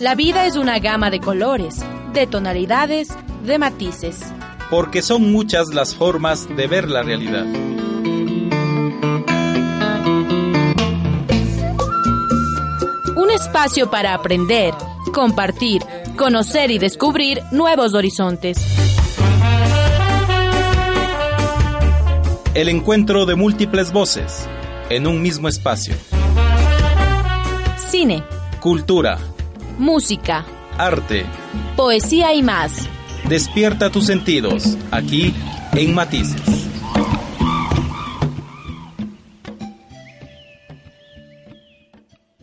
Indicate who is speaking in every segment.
Speaker 1: La vida es una gama de colores, de tonalidades, de matices.
Speaker 2: Porque son muchas las formas de ver la realidad.
Speaker 1: Un espacio para aprender, compartir, conocer y descubrir nuevos horizontes.
Speaker 2: El encuentro de múltiples voces en un mismo espacio.
Speaker 1: Cine,
Speaker 2: Cultura,
Speaker 1: música,
Speaker 2: arte.
Speaker 1: poesía y más.
Speaker 2: Despierta tus sentidos aquí en Matices.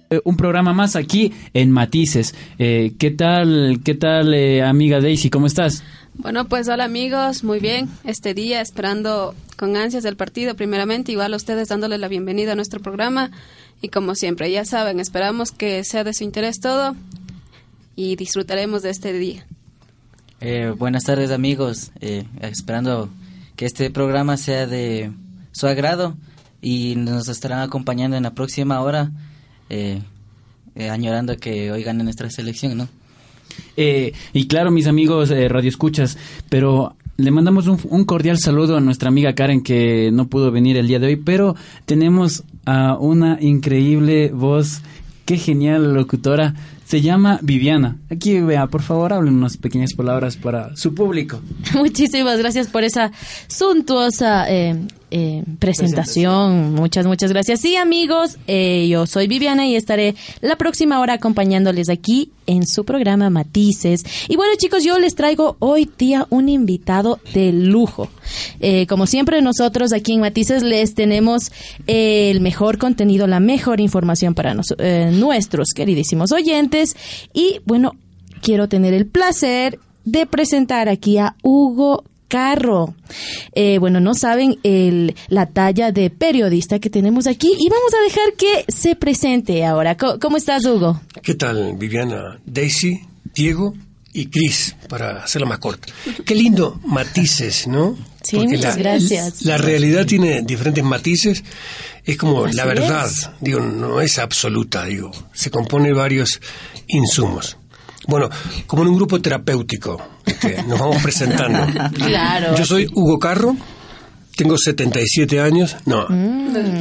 Speaker 3: Eh, un programa más aquí en Matices. Eh, ¿Qué tal, qué tal, eh, amiga Daisy? ¿Cómo estás?
Speaker 4: Bueno, pues hola amigos, muy bien. Este día esperando con ansias el partido, primeramente, igual a ustedes dándoles la bienvenida a nuestro programa. Y como siempre, ya saben, esperamos que sea de su interés todo y disfrutaremos de este día.
Speaker 5: Eh, buenas tardes amigos, Eh, esperando que este programa sea de su agrado y nos estarán acompañando en la próxima hora, eh, eh, añorando que hoy gane nuestra selección, ¿no?
Speaker 3: Eh, y claro, mis amigos eh, Radio Escuchas, pero le mandamos un, un cordial saludo a nuestra amiga Karen que no pudo venir el día de hoy, pero tenemos a una increíble voz, qué genial locutora, se llama Viviana. Aquí vea, por favor, hablen unas pequeñas palabras para su público.
Speaker 1: Muchísimas gracias por esa suntuosa eh, eh, presentación. Muchas, muchas gracias. Sí, amigos, eh, yo soy Viviana y estaré la próxima hora acompañándoles aquí en su programa Matices. Y bueno, chicos, yo les traigo hoy día un invitado de lujo. Eh, como siempre, nosotros aquí en Matices les tenemos el mejor contenido, la mejor información para nos- eh, nuestros queridísimos oyentes. Y bueno, quiero tener el placer de presentar aquí a Hugo Carro. Eh, bueno, no saben el, la talla de periodista que tenemos aquí y vamos a dejar que se presente ahora. Co- ¿Cómo, estás, Hugo?
Speaker 6: ¿Qué tal, Viviana? Daisy, Diego y Cris, para hacerla más corta. Qué lindo matices, ¿no?
Speaker 1: Sí, muchas gracias.
Speaker 6: La realidad tiene diferentes matices. Es como
Speaker 1: Así
Speaker 6: la verdad,
Speaker 1: es.
Speaker 6: digo, no es absoluta, digo. Se compone de varios insumos. Bueno, como en un grupo terapéutico, este, nos vamos presentando.
Speaker 1: Claro.
Speaker 6: Yo soy Hugo Carro, tengo 77 años. No,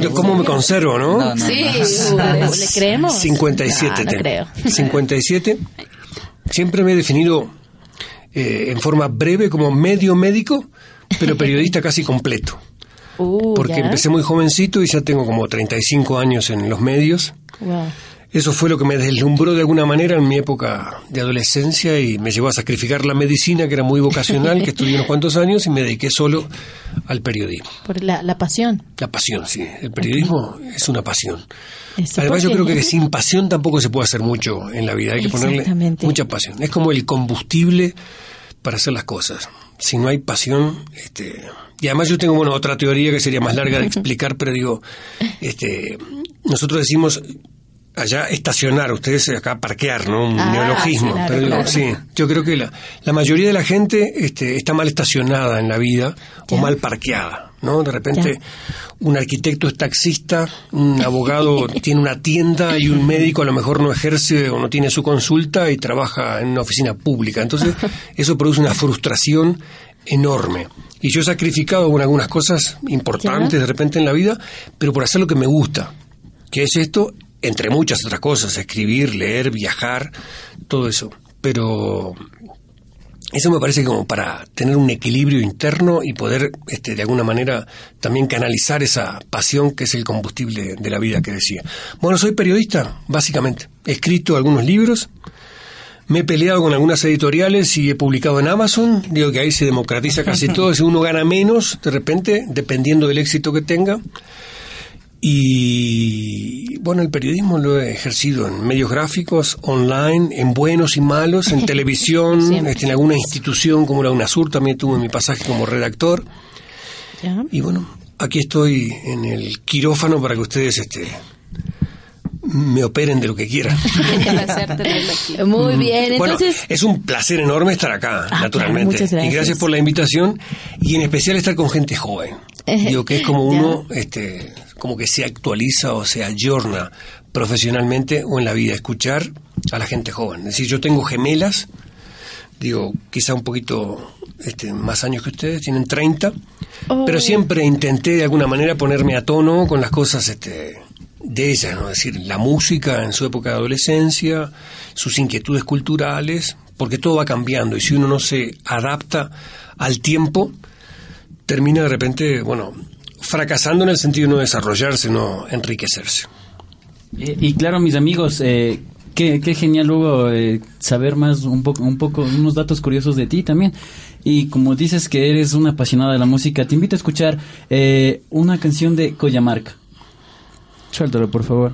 Speaker 6: yo cómo me conservo, ¿no?
Speaker 5: No, no,
Speaker 1: Sí,
Speaker 5: no.
Speaker 1: ¿le creemos?
Speaker 6: 57
Speaker 1: No, no
Speaker 6: tengo.
Speaker 1: creo.
Speaker 6: 57. Siempre me he definido eh, en forma breve como medio médico, pero periodista casi completo.
Speaker 1: Uh,
Speaker 6: Porque empecé muy jovencito y ya tengo como 35 años en los medios.
Speaker 1: Wow.
Speaker 6: Eso fue lo que me deslumbró de alguna manera en mi época de adolescencia y me llevó a sacrificar la medicina, que era muy vocacional, que estudié unos cuantos años y me dediqué solo al periodismo.
Speaker 1: Por la, la pasión.
Speaker 6: La pasión, sí. El periodismo es una pasión.
Speaker 1: Eso,
Speaker 6: Además, yo creo que sin pasión tampoco se puede hacer mucho en la vida. Hay que ponerle mucha pasión. Es como el combustible para hacer las cosas. Si no hay pasión, este. Y además yo tengo bueno otra teoría que sería más larga de explicar, pero digo, este, nosotros decimos allá estacionar, ustedes acá parquear, ¿no? Un
Speaker 1: Ah,
Speaker 6: neologismo.
Speaker 1: claro,
Speaker 6: pero
Speaker 1: claro.
Speaker 6: sí, yo creo que la, la mayoría de la gente este, está mal estacionada en la vida o mal parqueada, ¿no? De repente
Speaker 1: Ya.
Speaker 6: un arquitecto es taxista, un abogado tiene una tienda y un médico a lo mejor no ejerce o no tiene su consulta y trabaja en una oficina pública. Entonces, eso produce una frustración enorme. Y yo he sacrificado bueno, algunas cosas importantes
Speaker 1: Ya.
Speaker 6: de repente en la vida, pero por hacer lo que me gusta, que es esto, entre muchas otras cosas, escribir, leer, viajar, todo eso. Pero eso me parece como para tener un equilibrio interno y poder, este, de alguna manera, también canalizar esa pasión que es el combustible de la vida que decía. Bueno, soy periodista, básicamente. He escrito algunos libros, me he peleado con algunas editoriales y he publicado en Amazon. Digo que ahí se democratiza casi todo. Si uno gana menos, de repente, dependiendo del éxito que tenga. Y bueno, el periodismo lo he ejercido en medios gráficos, online, en buenos y malos, en televisión, este, en alguna institución como la UNASUR, también tuve mi pasaje como redactor.
Speaker 1: Ya.
Speaker 6: Y bueno, aquí estoy en el quirófano para que ustedes este, me operen de lo que quieran.
Speaker 1: Muy bien,
Speaker 6: Bueno,
Speaker 1: entonces...
Speaker 6: es un placer enorme estar acá,
Speaker 1: Ah,
Speaker 6: naturalmente.
Speaker 1: claro, muchas
Speaker 6: Y
Speaker 1: gracias.
Speaker 6: gracias por la invitación y en especial estar con gente joven. Digo que es como uno, este, como que se actualiza o se ayorna profesionalmente o en la vida, escuchar a la gente joven. Es decir, yo tengo gemelas, digo, quizá un poquito este, más años que ustedes, tienen 30, pero siempre intenté de alguna manera ponerme a tono con las cosas este, de ellas, ¿no? es decir, la música en su época de adolescencia, sus inquietudes culturales, porque todo va cambiando y si uno no se adapta al tiempo, termina de repente, bueno, fracasando en el sentido de no desarrollarse, no enriquecerse.
Speaker 7: Eh, y claro, mis amigos, eh, qué, qué, genial luego eh, saber más, un poco, un poco, unos datos curiosos de ti también. Y como dices que eres una apasionada de la música, te invito a escuchar una canción de Coyamarca. Suéltalo, por favor.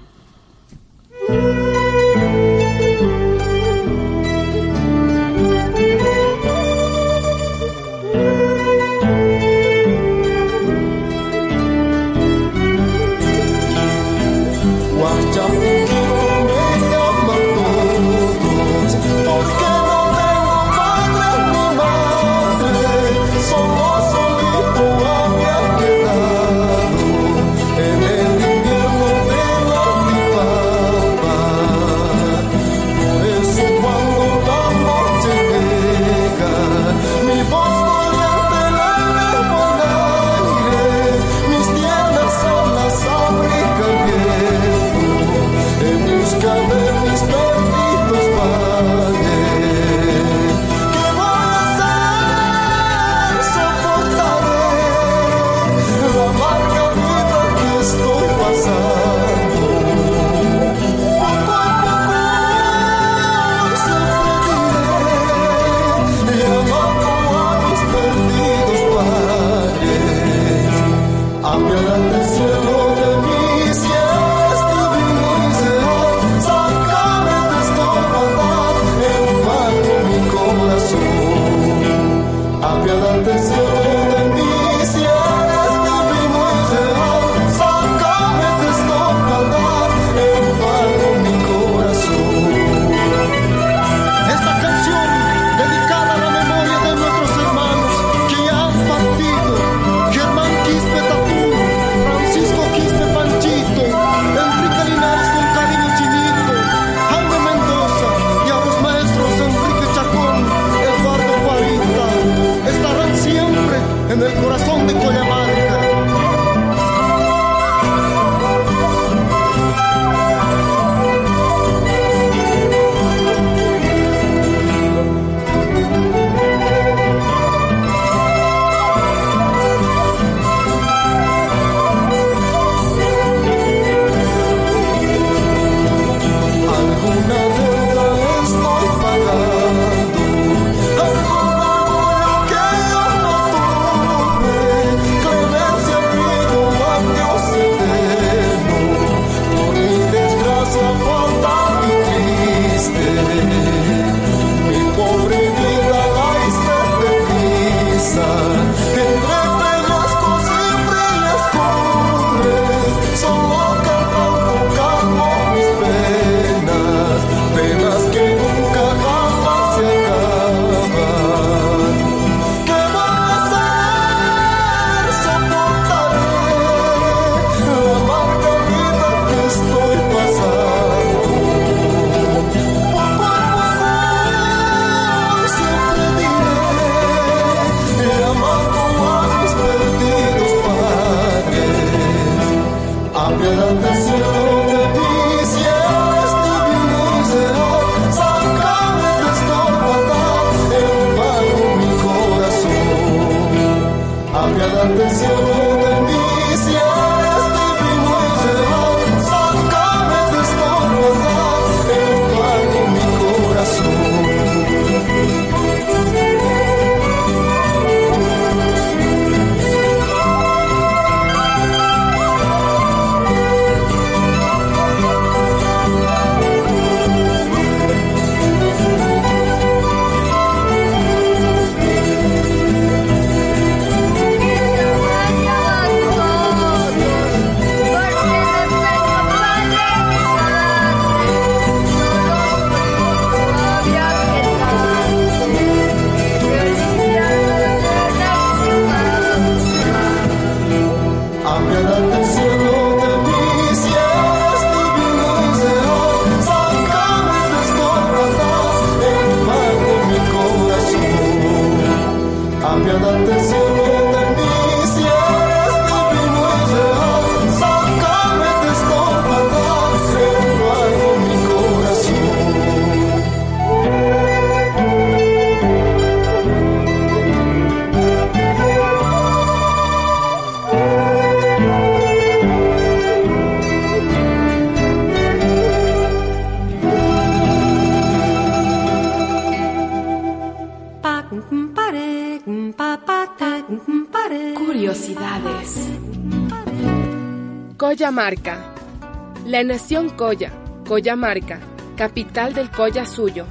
Speaker 8: La
Speaker 9: nación Coya, Coyamarca, capital del Coya suyo,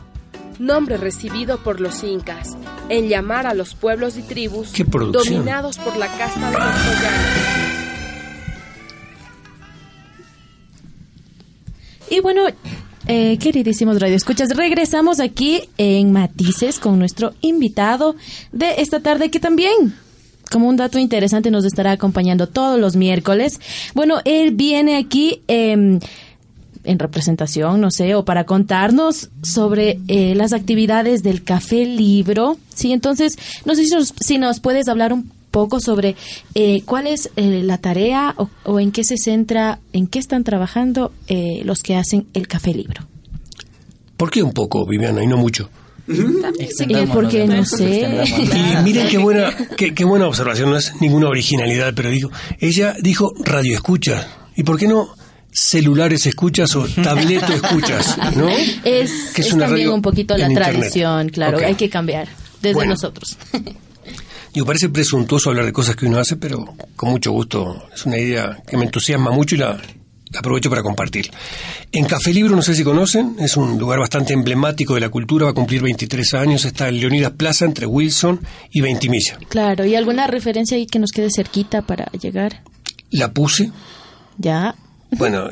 Speaker 9: nombre recibido por los incas en llamar a los pueblos y tribus dominados por la casta de los coyanos.
Speaker 1: Y bueno, eh, queridísimos radioescuchas, regresamos aquí en Matices con nuestro invitado de esta tarde que también, como un dato interesante, nos estará acompañando todos los miércoles. Bueno, él viene aquí em, en representación, no sé, o para contarnos sobre eh, las actividades del Café Libro. Sí, entonces, no sé si nos, si nos puedes hablar un poco sobre eh, cuál es eh, la tarea o, o en qué se centra, en qué están trabajando eh, los que hacen el Café Libro.
Speaker 6: ¿Por qué un poco, Viviana, y no mucho?
Speaker 5: Extendámonos,
Speaker 1: porque no sé.
Speaker 6: Y miren qué buena, qué, qué buena observación, no es ninguna originalidad, pero digo, ella dijo radio escuchas. ¿Y por qué no celulares escuchas o tableto escuchas? ¿No?
Speaker 1: Es,
Speaker 6: Que es
Speaker 1: es
Speaker 6: una
Speaker 1: también
Speaker 6: radio
Speaker 1: un poquito la
Speaker 6: Internet.
Speaker 1: tradición, claro, hay que cambiar desde
Speaker 6: Bueno.
Speaker 1: nosotros.
Speaker 6: Digo, parece presuntuoso hablar de cosas que uno hace, pero con mucho gusto. Es una idea que me entusiasma mucho y la, la aprovecho para compartir. En Café Libro, no sé si conocen, es un lugar bastante emblemático de la cultura, va a cumplir 23 años, está en Leonidas Plaza entre Wilson y Ventimilla.
Speaker 1: Claro, ¿y alguna referencia ahí que nos quede cerquita para llegar?
Speaker 6: La puse,
Speaker 1: Ya.
Speaker 6: bueno,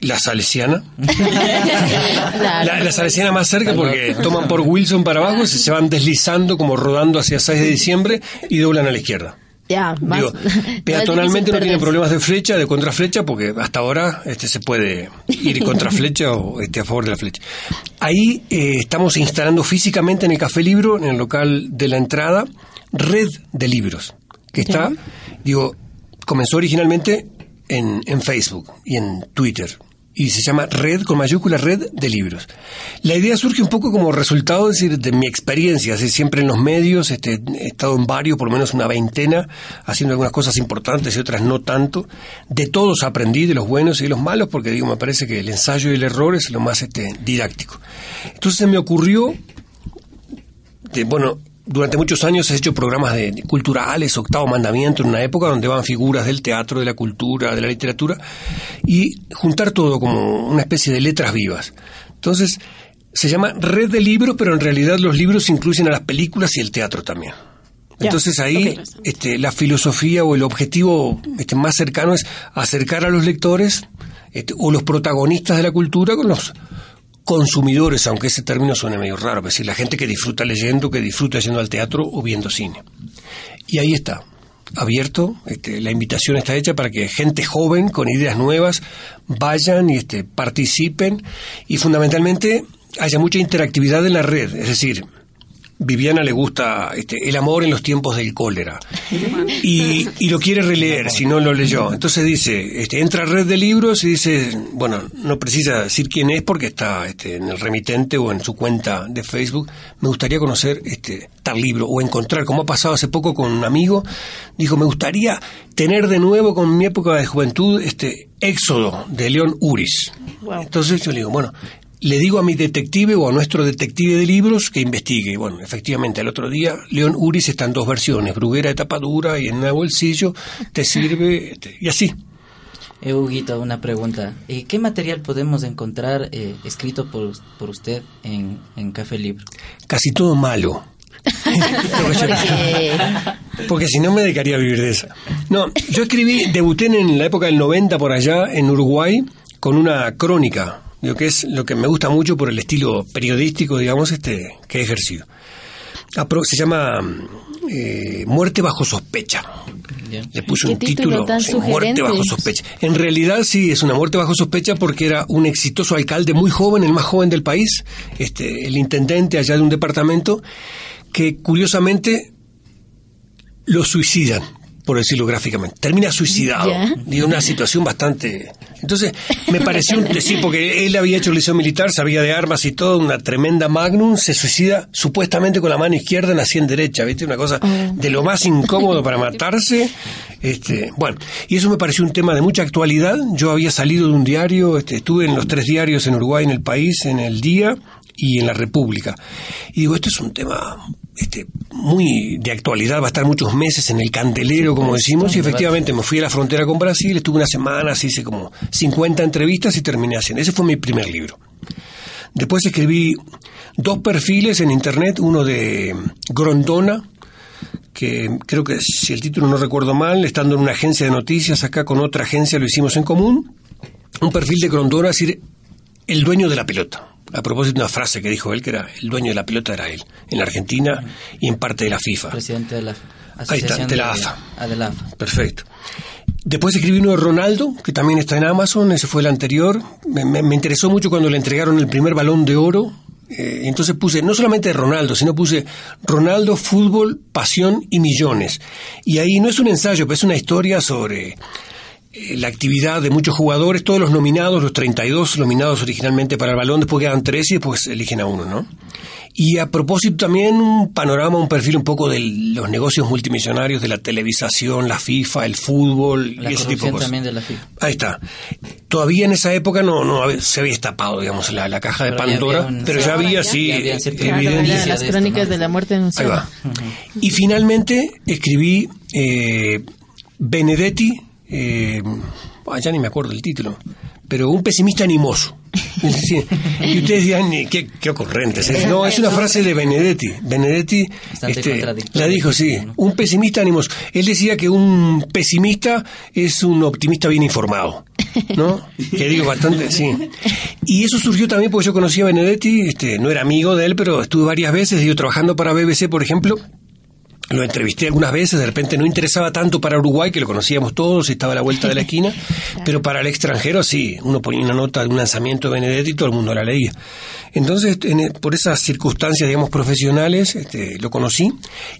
Speaker 6: la Salesiana.
Speaker 1: Claro.
Speaker 6: La, la Salesiana más cerca porque toman por Wilson para abajo, se, se van deslizando como rodando hacia 6 de diciembre y doblan a la izquierda.
Speaker 1: Ya, más.
Speaker 6: Digo, peatonalmente no
Speaker 1: perderse.
Speaker 6: problemas de flecha, de contraflecha, porque hasta ahora este se puede ir contraflecha o este, a favor de la flecha. Ahí eh, estamos instalando físicamente en el Café Libro, en el local de la entrada, red de libros, que está, digo, comenzó originalmente en, en Facebook y en Twitter. Y se llama Red, con mayúscula Red de Libros. La idea surge un poco como resultado es decir, de mi experiencia, decir, siempre en los medios, este, he estado en varios, por lo menos una veintena, haciendo algunas cosas importantes y otras no tanto. De todos aprendí, de los buenos y de los malos, porque digo, me parece que el ensayo y el error es lo más este, didáctico. Entonces se me ocurrió, de, bueno, durante muchos años he hecho programas de, de culturales, octavo mandamiento, en una época donde van figuras del teatro, de la cultura, de la literatura, y juntar todo como una especie de letras vivas. Entonces, se llama red de libros, pero en realidad los libros incluyen a las películas y el teatro también. Entonces ahí este, la filosofía o el objetivo este, más cercano es acercar a los lectores este, o los protagonistas de la cultura con los consumidores, aunque ese término suene medio raro, es decir, la gente que disfruta leyendo, que disfruta yendo al teatro o viendo cine. Y ahí está, abierto, este, la invitación está hecha para que gente joven con ideas nuevas vayan y este, participen y fundamentalmente haya mucha interactividad en la red, es decir, Viviana le gusta este, el amor en los tiempos del cólera y, y lo quiere releer si no lo leyó. Entonces dice, este, entra a red de libros y dice, bueno, no precisa decir quién es porque está este, en el remitente o en su cuenta de Facebook. Me gustaría conocer este, tal libro o encontrar, como ha pasado hace poco con un amigo, dijo, me gustaría tener de nuevo con mi época de juventud este Éxodo de León Uris. Entonces yo le digo, bueno, le digo a mi detective o a nuestro detective de libros que investigue. Bueno, efectivamente, al otro día, León Uris está en dos versiones, Bruguera de tapa dura y en el bolsillo, te sirve, este, y así.
Speaker 5: Eh, Huguito, una pregunta. Eh, ¿Qué material podemos encontrar eh, escrito por, por usted en, en Café Libro?
Speaker 6: Casi todo malo.
Speaker 1: Porque-
Speaker 6: Porque si no me dedicaría a vivir de esa. No, yo escribí, debuté en la época del 90 por allá, en Uruguay, con una crónica, digo, que es lo que me gusta mucho por el estilo periodístico, digamos, este que he ejercido. Se llama eh, Muerte bajo sospecha. Le puse un
Speaker 1: título
Speaker 6: título,
Speaker 1: tan
Speaker 6: sí, Muerte bajo sospecha. En realidad sí, es una muerte bajo sospecha porque era un exitoso alcalde muy joven, el más joven del país, este, el intendente allá de un departamento, que curiosamente lo suicidan, por decirlo gráficamente. Termina suicidado. De una situación bastante... Entonces, me pareció un... Sí, porque él había hecho el liceo militar, sabía de armas y todo, una tremenda magnum, se suicida supuestamente con la mano izquierda en la sien derecha, ¿viste? Una cosa de lo más incómodo para matarse. Este, bueno, y eso me pareció un tema de mucha actualidad. Yo había salido de un diario, este, estuve en los tres diarios en Uruguay, en el país, en el día, y en la República. Y digo, esto es un tema este, muy de actualidad, va a estar muchos meses en el candelero, como decimos, y efectivamente me fui a la frontera con Brasil, estuve una semana, hice como 50 entrevistas y terminé haciendo. Ese fue mi primer libro. Después escribí dos perfiles en internet, uno de Grondona, que creo que si el título no recuerdo mal, estando en una agencia de noticias, acá con otra agencia lo hicimos en común, un perfil de Grondona, es decir, el dueño de la pelota. A propósito de una frase que dijo él, que era el dueño de la pelota era él, en la Argentina y en parte de la FIFA.
Speaker 5: Presidente de la
Speaker 6: Ahí está,
Speaker 5: Asociación
Speaker 6: de la AFA.
Speaker 5: ah, de la AFA.
Speaker 6: Perfecto. Después escribí uno de Ronaldo, que también está en Amazon, ese fue el anterior. Me, me- me interesó mucho cuando le entregaron el primer balón de oro. Eh, entonces puse no solamente Ronaldo, sino puse Ronaldo, fútbol, pasión y millones. Y ahí no es un ensayo, pero es una historia sobre la actividad de muchos jugadores, todos los nominados, los 32 nominados originalmente para el balón, después quedan tres y después eligen a uno, ¿no? Y a propósito también un panorama, un perfil un poco de los negocios multimillonarios de la televisación, la FIFA, el fútbol
Speaker 5: La
Speaker 6: y ese tipo de
Speaker 5: corrupción
Speaker 6: cosas.
Speaker 5: también de la FIFA.
Speaker 6: Ahí está. Todavía en esa época no, no había- se había destapado, digamos, la, la caja de
Speaker 5: Pero
Speaker 6: Pandora,
Speaker 5: un-
Speaker 6: pero ya había, sí,
Speaker 5: Ya había
Speaker 6: evidencia.
Speaker 1: las
Speaker 5: de esto,
Speaker 1: crónicas
Speaker 5: ¿no?
Speaker 1: de la muerte
Speaker 6: Ahí
Speaker 1: anunciada.
Speaker 6: va. Y finalmente escribí eh, Benedetti, eh, ah, ya ni me acuerdo el título, pero un pesimista animoso. Sí. Y ustedes dirán, eh, qué, qué ocurrentes. es. No, es una frase de Benedetti. Benedetti este, la dijo, sí, un pesimista animoso. Él decía que un pesimista es un optimista bien informado. ¿No? Que digo bastante, sí. Y eso surgió también porque yo conocí a Benedetti, este, no era amigo de él, pero estuve varias veces, yo trabajando para BBC, por ejemplo, lo entrevisté algunas veces, de repente no interesaba tanto para Uruguay, que lo conocíamos todos y estaba a la vuelta de la esquina, pero para el extranjero sí, uno ponía una nota de un lanzamiento de Benedetti y todo el mundo la leía. Entonces, en- por esas circunstancias, digamos, profesionales, este, lo conocí,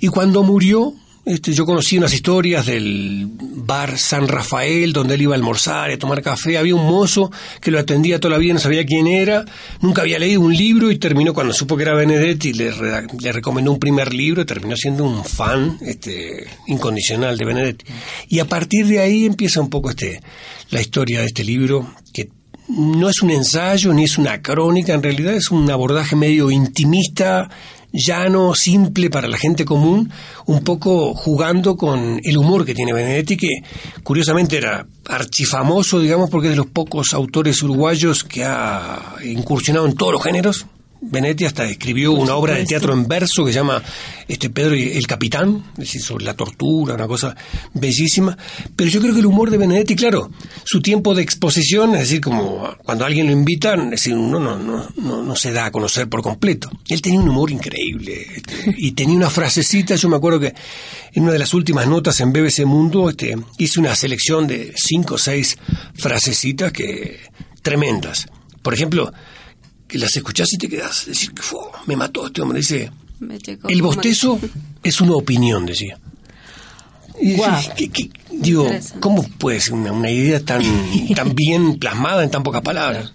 Speaker 6: y cuando murió, este, yo conocí unas historias del bar San Rafael, donde él iba a almorzar y a tomar café. Había un mozo que lo atendía toda la vida, no sabía quién era, nunca había leído un libro y terminó cuando supo que era Benedetti, le, le recomendó un primer libro terminó siendo un fan este, incondicional de Benedetti. Y a partir de ahí empieza un poco este, la historia de este libro, que no es un ensayo ni es una crónica, en realidad es un abordaje medio intimista, llano, simple para la gente común, un poco jugando con el humor que tiene Benedetti, que curiosamente era archifamoso, digamos, porque es de los pocos autores uruguayos que ha incursionado en todos los géneros. Benedetti hasta escribió una obra de teatro en verso que se llama este Pedro y el Capitán, es decir, sobre la tortura, una cosa bellísima. Pero yo creo que el humor de Benedetti, claro, su tiempo de exposición, es decir, como cuando alguien lo invita, es decir, uno no, no, no, no se da a conocer por completo. Él tenía un humor increíble este, y tenía una frasecita, yo me acuerdo que en una de las últimas notas en BBC Mundo este, hice una selección de cinco o seis frasecitas que tremendas. Por ejemplo, que las escuchás y te quedas, decir, "Fu, me mató este hombre, dice, el bostezo es una opinión, decía. Y
Speaker 1: Guau.
Speaker 6: dije, ¿qué- qué- digo. ¿cómo puede ser una, una idea tan, tan bien plasmada en tan pocas palabras?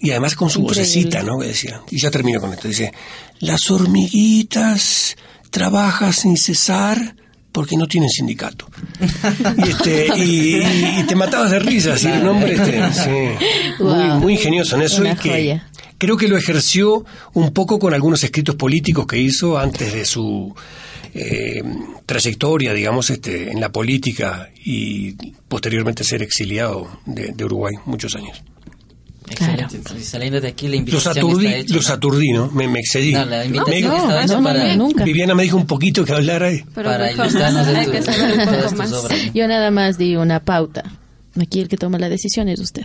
Speaker 6: Y además con su
Speaker 1: Increíble.
Speaker 6: vocecita, ¿no? Que decía. Y ya termino con esto. Dice, las hormiguitas trabajan sin cesar porque no tienen sindicato. y, este, y, y- y te matabas de risa, así, un hombre este, sí, muy, ingenioso en eso
Speaker 1: Una
Speaker 6: y que
Speaker 1: joya.
Speaker 6: creo que lo ejerció un poco con algunos escritos políticos que hizo antes de su eh, trayectoria, digamos, este, en la política y posteriormente ser exiliado de, de Uruguay muchos años.
Speaker 1: Claro.
Speaker 5: Excelente. Y saliendo de aquí, la
Speaker 6: Los
Speaker 5: invitación
Speaker 6: aturdí,
Speaker 5: está hecha.
Speaker 6: los
Speaker 5: ¿no?
Speaker 6: aturdí, ¿no? Me, me excedí.
Speaker 5: No, la invitación
Speaker 1: No,
Speaker 5: hecha
Speaker 1: no,
Speaker 5: para,
Speaker 1: no, nunca.
Speaker 6: Viviana me dijo un poquito que hablara
Speaker 4: Pero
Speaker 5: para ilustrarnos de,
Speaker 4: hay
Speaker 5: tu- de todas tus
Speaker 4: más.
Speaker 5: obras.
Speaker 1: Yo nada más di una pauta. Aquí el que toma la decisión es usted.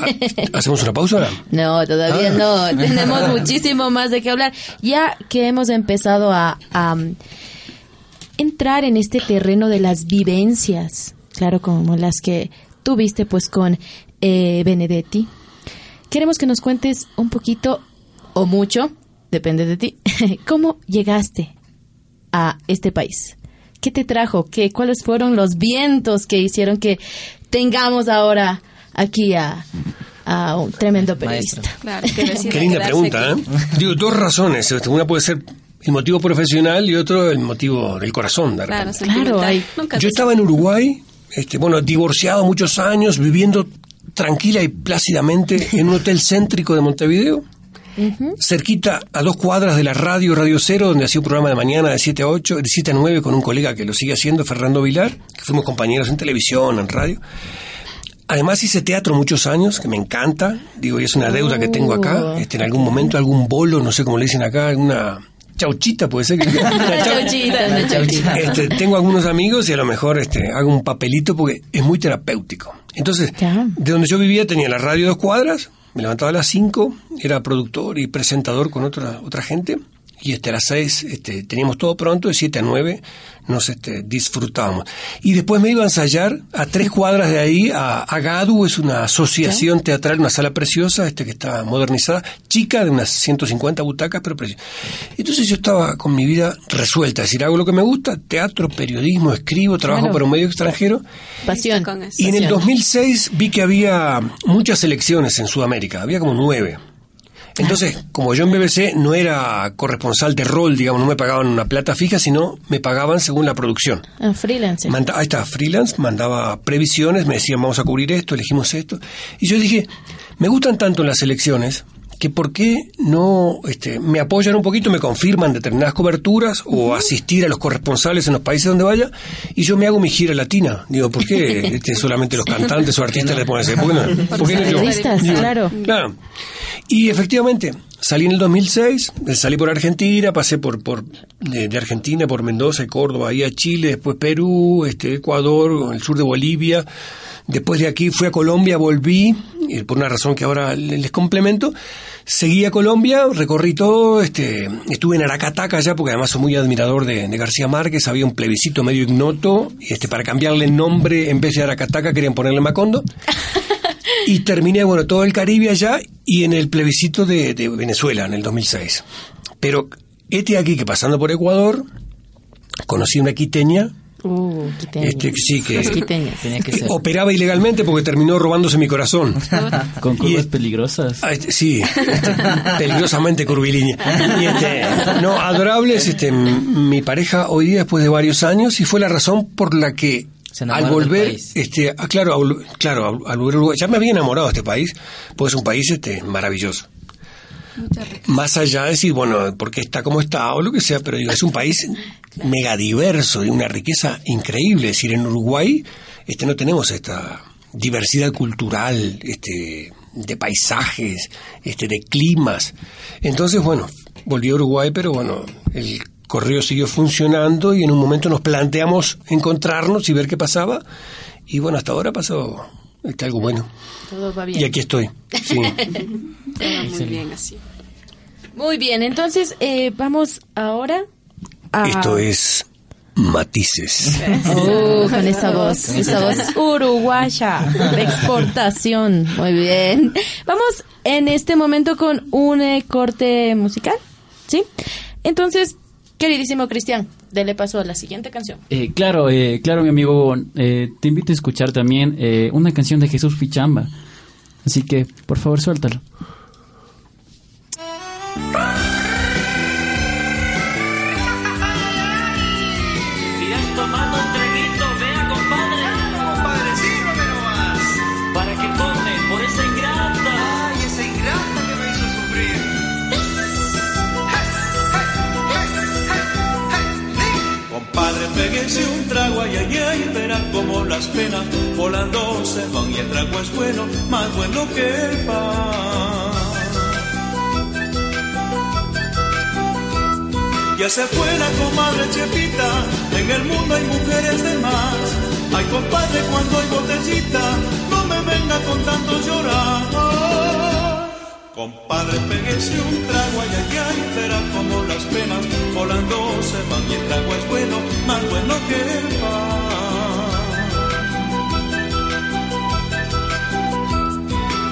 Speaker 6: Ah, ¿Hacemos una pausa ahora?
Speaker 1: No, todavía
Speaker 6: Ah.
Speaker 1: no. Tenemos muchísimo más de qué hablar. Ya que hemos empezado a, a, um, entrar en este terreno de las vivencias, claro, como las que tuviste pues con eh, Benedetti, queremos que nos cuentes un poquito o mucho, depende de ti, cómo llegaste a este país. ¿Qué te trajo? ¿Qué, ¿Cuáles fueron los vientos que hicieron que tengamos ahora aquí a, a un tremendo periodista?
Speaker 4: Claro,
Speaker 6: Qué linda pregunta. ¿eh? Digo, dos razones. Este, Una puede ser el motivo profesional y otro el motivo del corazón. De
Speaker 4: Claro.
Speaker 1: Claro,
Speaker 6: Yo estaba en Uruguay, este, bueno, divorciado muchos años, viviendo tranquila y plácidamente en un hotel céntrico de Montevideo. cerquita a dos cuadras de la radio, Radio Cero, donde hacía un programa de mañana de 7 a 8, de 7 a 9 con un colega que lo sigue haciendo, Fernando Vilar, que fuimos compañeros en televisión, en radio. Además hice teatro muchos años, que me encanta, digo, y es una deuda que tengo acá,
Speaker 1: Oh.
Speaker 6: este, en algún momento algún bolo, no sé cómo le dicen acá, alguna chauchita puede ser. Que, una
Speaker 1: chauchita, una chauchita.
Speaker 6: este, tengo algunos amigos y a lo mejor este, hago un papelito porque es muy terapéutico. Entonces,
Speaker 1: Ya.
Speaker 6: de donde yo vivía tenía la radio dos cuadras, me levantaba a las 5, era productor y presentador con otra, otra gente, y este, a las 6 este, teníamos todo pronto, de 7 a 9 nos este, disfrutábamos. Y después me iba a ensayar a tres cuadras de ahí, a, a GADU, es una asociación teatral, una sala preciosa, este que está modernizada, chica, de unas 150 butacas, pero preciosa. Entonces yo estaba con mi vida resuelta, es decir, hago lo que me gusta, teatro, periodismo, escribo, trabajo
Speaker 1: Claro.
Speaker 6: para un medio extranjero,
Speaker 1: Pasión.
Speaker 4: Con eso.
Speaker 6: y en el
Speaker 1: Pasión.
Speaker 6: 2006 vi que había muchas elecciones en Sudamérica, había como nueve. Entonces, como yo en BBC no era corresponsal de rol, digamos, no me pagaban una plata fija, sino me pagaban según la producción.
Speaker 1: Ah, freelance.
Speaker 6: Manda- ahí está, freelance, mandaba previsiones, me decían vamos a cubrir esto, elegimos esto. Y yo dije, me gustan tanto las elecciones que por qué no este, me apoyan un poquito, me confirman determinadas coberturas o asistir a los corresponsales en los países donde vaya y yo me hago mi gira latina. Digo, ¿por qué este, solamente los cantantes o artistas le ponen ese? ¿Por qué no? ¿Por qué no yo? Digo,
Speaker 1: claro.
Speaker 6: Claro. Y efectivamente, salí en el 2006, salí por Argentina, pasé por, por de, de Argentina, por Mendoza y Córdoba, ahí a Chile, después Perú, este, Ecuador, el sur de Bolivia. Después de aquí fui a Colombia, volví, eh, por una razón que ahora le- les complemento. Seguí a Colombia, recorrí todo, este, estuve en Aracataca ya, porque además soy muy admirador de, de García Márquez, había un plebiscito medio ignoto, este, para cambiarle el nombre, en vez de Aracataca querían ponerle Macondo. Y terminé, bueno, todo el Caribe allá y en el plebiscito de, de Venezuela en el 2006. Pero este aquí que pasando por Ecuador, conocí una quiteña,
Speaker 1: Uh,
Speaker 6: este, sí, que,
Speaker 1: Los quiteños.
Speaker 5: Tenía que
Speaker 6: que
Speaker 5: ser.
Speaker 6: operaba ilegalmente porque terminó robándose mi corazón.
Speaker 3: Con curvas
Speaker 6: Y-
Speaker 3: peligrosas.
Speaker 6: Ah, este, sí, este, peligrosamente curvilínea. Y este, no, adorable es este, mi pareja hoy día después de varios años y fue la razón por la que
Speaker 5: Se
Speaker 6: al volver, este, ah, claro, a vol- claro, al- al ya me había enamorado de este país, pues es un país este, maravilloso. Más allá de decir, bueno, porque está como está o lo que sea, pero digo, es un país mega diverso, de una riqueza increíble. Es decir, en Uruguay este, no tenemos esta diversidad cultural, este, de paisajes, este, de climas. Entonces, bueno, volví a Uruguay, pero bueno, el correo siguió funcionando y en un momento nos planteamos encontrarnos y ver qué pasaba. Y bueno, hasta ahora pasó este, algo bueno.
Speaker 1: Todo va bien.
Speaker 6: Y aquí estoy. Sí.
Speaker 4: Todo muy bien así.
Speaker 1: Muy bien, entonces eh, vamos ahora a...
Speaker 6: Esto es Matices.
Speaker 1: Oh, con esa voz, esa voz uruguaya de exportación. Muy bien. Vamos en este momento con un eh, corte musical, ¿sí? Entonces, queridísimo Cristian, dele paso a la siguiente canción.
Speaker 3: Eh, claro, eh, claro, mi amigo, eh, te invito a escuchar también eh, una canción de Jesús Pichamba. Así que, por favor, suéltalo.
Speaker 10: Ay, ay, ay, verá como las penas volando se van y el trago es bueno, más bueno que el pan. Ya se fue la comadre Chepita, en el mundo hay mujeres de más. Ay, compadre, cuando hay botellita, no me venga con tanto llorar. Compadre, péguese un trago, ay, ay, ay, verá como las penas volando se van y el trago es bueno, más bueno que el pan.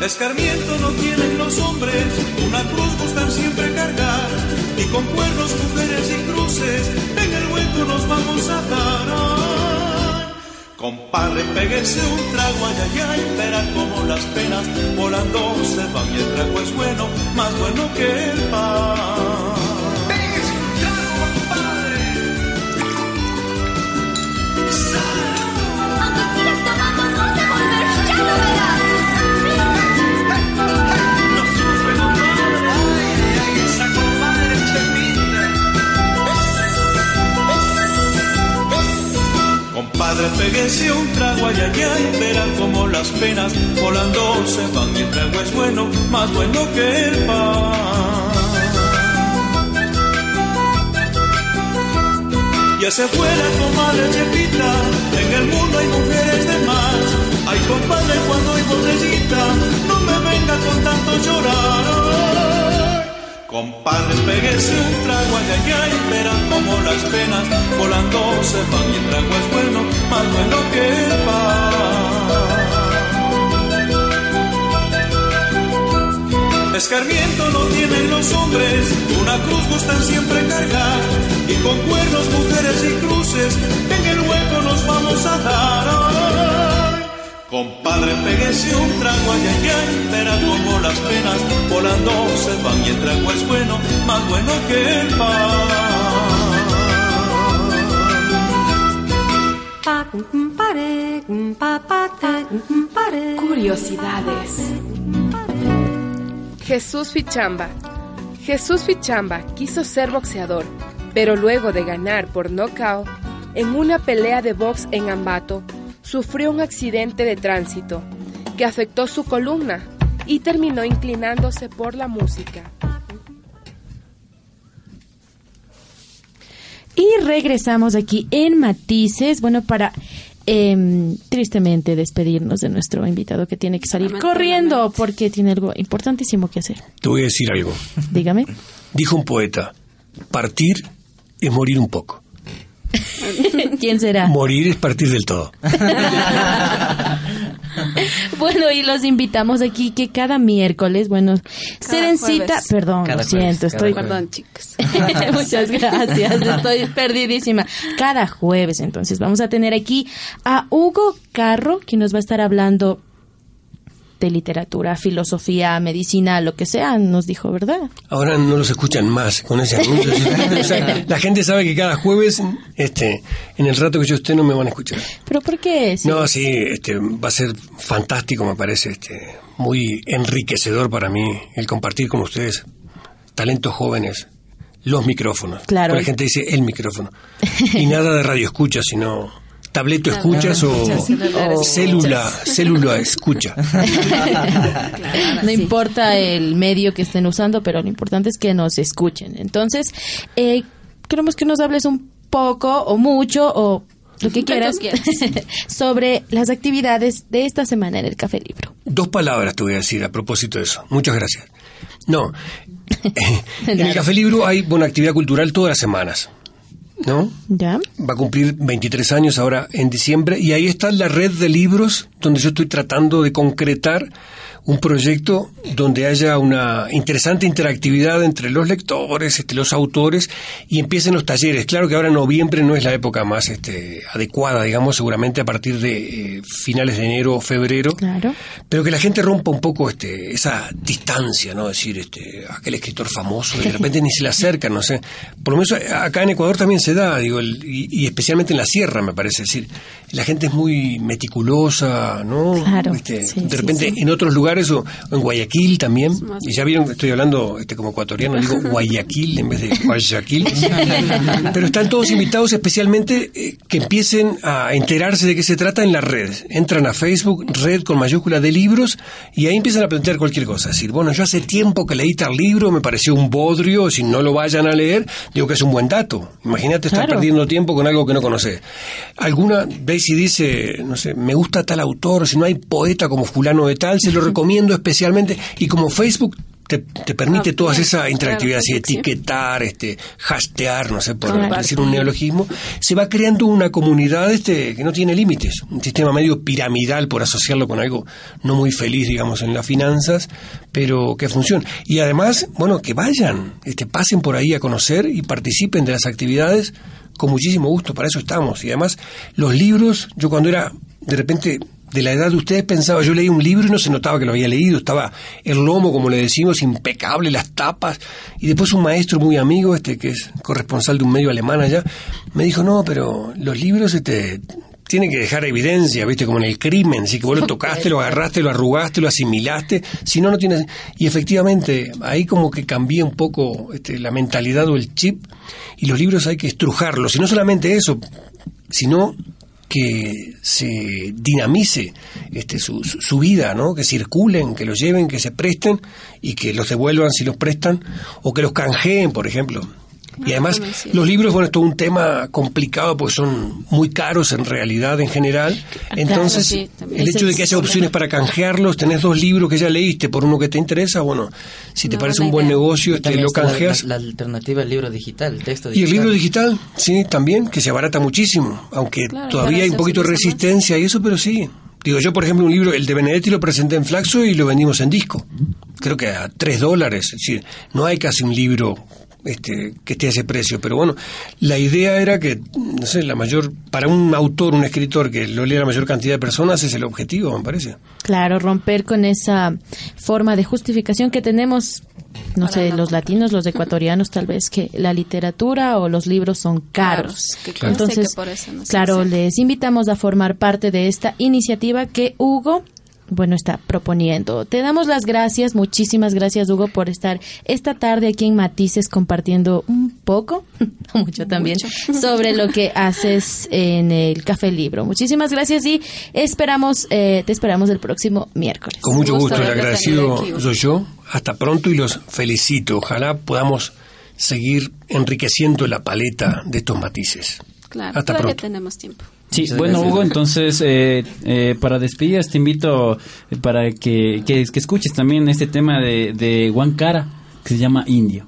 Speaker 10: Escarmiento no tienen los hombres, una cruz gustan siempre cargar, y con cuernos, mujeres y cruces, en el hueco nos vamos a dar. Compadre, péguese un trago, ay, ay, verá como las penas volando se van y el trago es bueno, más bueno que el pan. Péguese un trago, compadre.
Speaker 11: Aunque sigas tomando, no te volverás, ya lo verás.
Speaker 10: Péguese un trago, ay, ay, verán como las penas volando se van y el trago es bueno, más bueno que el pan. Ya se fuera comadre Chepita, en el mundo hay mujeres de más. Ay compadre cuando hay botellita, no me venga con tanto llorar. Compadre, péguese un trago, ay, ay, verán como las penas volando se van y el trago es bueno, que el pan. Escarmiento no tienen los hombres, una cruz gustan siempre cargar, y con cuernos, mujeres y cruces, en el hueco nos vamos a dar. Compadre, péguese un trago, ay, ay, ay, verá como las penas volando se van y el trago es bueno, más bueno que el
Speaker 9: Curiosidades. Jesús Fichamba. Jesús Fichamba quiso ser boxeador, pero luego de ganar por nocaut en una pelea de box en Ambato, sufrió un accidente de tránsito que afectó su columna y terminó inclinándose por la música.
Speaker 1: Y regresamos aquí en Matices, bueno, para em, tristemente despedirnos de nuestro invitado que tiene que salir
Speaker 4: Lamento,
Speaker 1: corriendo
Speaker 4: lamento.
Speaker 1: porque tiene algo importantísimo que hacer.
Speaker 6: Te voy a decir algo.
Speaker 1: Dígame.
Speaker 6: Dijo un poeta, partir es morir un poco.
Speaker 1: ¿Quién será?
Speaker 6: Morir es partir del todo.
Speaker 1: Bueno, y los invitamos aquí que cada miércoles, bueno, Serencita,
Speaker 4: jueves.
Speaker 1: perdón,
Speaker 5: Cada
Speaker 1: lo siento,
Speaker 5: jueves, cada
Speaker 1: estoy
Speaker 5: jueves.
Speaker 4: Perdón, chicos.
Speaker 1: Muchas gracias, estoy perdidísima. Cada jueves, entonces, vamos a tener aquí a Hugo Carro, que nos va a estar hablando de literatura, filosofía, medicina, lo que sea, nos dijo, ¿verdad?
Speaker 6: Ahora no los escuchan más con ese anuncio. O sea, la gente sabe que cada jueves, este, en el rato que yo esté, no me van a escuchar.
Speaker 1: ¿Pero por qué?
Speaker 6: No, sí, este, va a ser fantástico, me parece, este, muy enriquecedor para mí el compartir con ustedes talentos jóvenes, los micrófonos.
Speaker 1: Claro.
Speaker 6: Porque la gente dice el micrófono. Y nada de radio escucha, sino tableto escuchas o,
Speaker 4: escuchas, celular
Speaker 6: o célula, célula escucha.
Speaker 1: no importa el medio que estén usando, pero lo importante es que nos escuchen. Entonces, eh, queremos que nos hables un poco o mucho o lo que quieras. sobre las actividades de esta semana en el Café Libro.
Speaker 6: Dos palabras te voy a decir a propósito de eso. Muchas gracias. No, en el Café Libro hay buena actividad cultural todas las semanas. ¿No?
Speaker 1: ¿Ya?
Speaker 6: Va a cumplir 23 años ahora en diciembre y ahí está la red de libros donde yo estoy tratando de concretar un proyecto donde haya una interesante interactividad entre los lectores, este, los autores y empiecen los talleres. Claro que ahora noviembre no es la época más este, adecuada, digamos, seguramente a partir de eh, finales de enero o febrero,
Speaker 1: Claro.
Speaker 6: pero que la gente rompa un poco este, esa distancia, ¿no? Decir, este, aquel escritor famoso, y de repente ni se le acerca, no sé. Por lo menos acá en Ecuador también se da, digo, el- y, y especialmente en la sierra, me parece. Es decir, la gente es muy meticulosa, ¿no?
Speaker 1: Claro,
Speaker 6: Este,
Speaker 1: sí,
Speaker 6: de
Speaker 1: sí,
Speaker 6: repente
Speaker 1: sí.
Speaker 6: en otros lugares, o, o en Guayaquil también, y ya vieron que estoy hablando este, como ecuatoriano, digo Guayaquil en vez de Guayaquil. Pero están todos invitados especialmente eh, que empiecen a enterarse de qué se trata en la red. Entran a Facebook, red con mayúscula de libros, y ahí empiezan a plantear cualquier cosa. Es decir, bueno, yo hace tiempo que leí tal libro, me pareció un bodrio, si no lo vayan a leer, digo que es un buen dato. Imagínate estar
Speaker 1: Claro.
Speaker 6: perdiendo tiempo con algo que no conoces. Alguna vez y dice, no sé, me gusta tal autor, si no hay poeta como fulano de tal, se lo recomiendo especialmente, y como Facebook te, te permite
Speaker 4: Ah,
Speaker 6: toda
Speaker 4: bien.
Speaker 6: esa interactividad,
Speaker 4: Claro, sí.
Speaker 6: etiquetar, este, hastear, no sé, por
Speaker 1: Claro.
Speaker 6: decir un neologismo, se va creando una comunidad este, que no tiene límites, un sistema medio piramidal por asociarlo con algo no muy feliz, digamos, en las finanzas, pero que funcione. Y además, bueno, que vayan, este, pasen por ahí a conocer y participen de las actividades con muchísimo gusto, para eso estamos. Y además, los libros, yo cuando era, de repente, de la edad de ustedes pensaba, yo leí un libro y no se notaba que lo había leído, estaba el lomo, como le decimos, impecable, las tapas, y después un maestro muy amigo, este que es corresponsal de un medio alemán allá, me dijo, no, pero los libros este, tienen que dejar evidencia, viste, como en el crimen, así que vos lo tocaste, lo agarraste, lo arrugaste, lo asimilaste, si no, no tienes... Y efectivamente, ahí como que cambié un poco este, la mentalidad o el chip, y los libros hay que estrujarlos, y no solamente eso, sino que se dinamice este, su, su- vida, ¿no? que circulen, que los lleven, que se presten y que los devuelvan si los prestan o que los canjeen, por ejemplo. Y además, los libros, bueno, es todo un tema complicado porque son muy caros en realidad en general. Entonces,
Speaker 4: sí, también.
Speaker 6: el hecho de que haya opciones para canjearlos, tenés dos libros que ya leíste por uno que te interesa, bueno, si te parece un buen
Speaker 4: idea.
Speaker 6: negocio,
Speaker 5: Y
Speaker 6: este, lo
Speaker 5: la-
Speaker 6: canjeas.
Speaker 5: La, la alternativa al libro digital, el texto
Speaker 6: Y
Speaker 5: digital.
Speaker 6: el libro digital, sí, también, que se abarata muchísimo, aunque
Speaker 4: Claro,
Speaker 6: todavía hay un poquito de
Speaker 4: hacerse más.
Speaker 6: resistencia y eso, pero sí. Digo, yo por ejemplo un libro, el de Benedetti lo presenté en Flaxo y lo vendimos en disco. Creo que a tres dólares, es decir, no hay casi un libro este, que esté a ese precio, pero bueno, la idea era que, no sé, la mayor, para un autor, un escritor que lo lea la mayor cantidad de personas es el objetivo, me parece.
Speaker 1: Claro, romper con esa forma de justificación que tenemos, no sé, los latinos, los ecuatorianos, tal vez que la literatura o los libros son caros.
Speaker 4: Caros, que
Speaker 1: Entonces,
Speaker 4: que por eso no se
Speaker 1: claro, les invitamos a formar parte de esta iniciativa que Hugo bueno, está proponiendo. Te damos las gracias, muchísimas gracias Hugo por estar esta tarde aquí en Matices compartiendo un poco, no mucho también, sobre lo que haces en el Café Libro. Muchísimas gracias y esperamos, eh, te esperamos el próximo miércoles.
Speaker 6: Con mucho
Speaker 4: gusto
Speaker 6: gusto, el agradecido soy yo. Hasta pronto y los felicito. Ojalá podamos seguir enriqueciendo la paleta de estos matices.
Speaker 4: Claro,
Speaker 6: Hasta
Speaker 4: todavía
Speaker 6: pronto.
Speaker 4: tenemos tiempo.
Speaker 3: Sí,
Speaker 5: Muchas
Speaker 3: bueno,
Speaker 5: gracias.
Speaker 3: Hugo, entonces, eh, eh, para despedidas te invito eh, para que, que, que escuches también este tema de, de Huancara, que se llama Indio.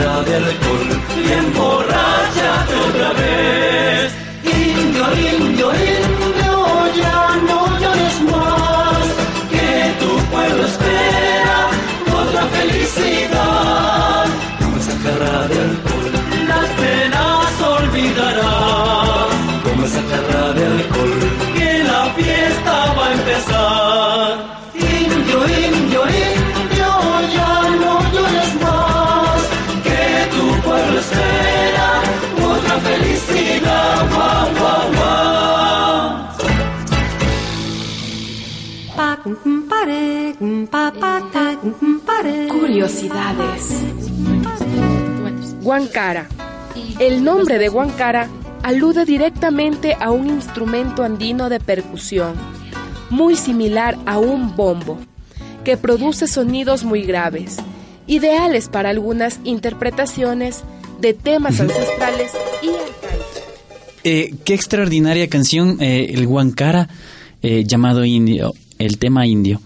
Speaker 12: Toma esa
Speaker 9: Curiosidades. Huancara. El nombre de Huancara alude directamente a un instrumento andino de percusión, muy similar a un bombo, que produce sonidos muy graves, ideales para algunas interpretaciones de temas ancestrales y arcaicos.
Speaker 3: Eh, qué extraordinaria canción, eh, el Huancara, eh, llamado Indio, el tema indio.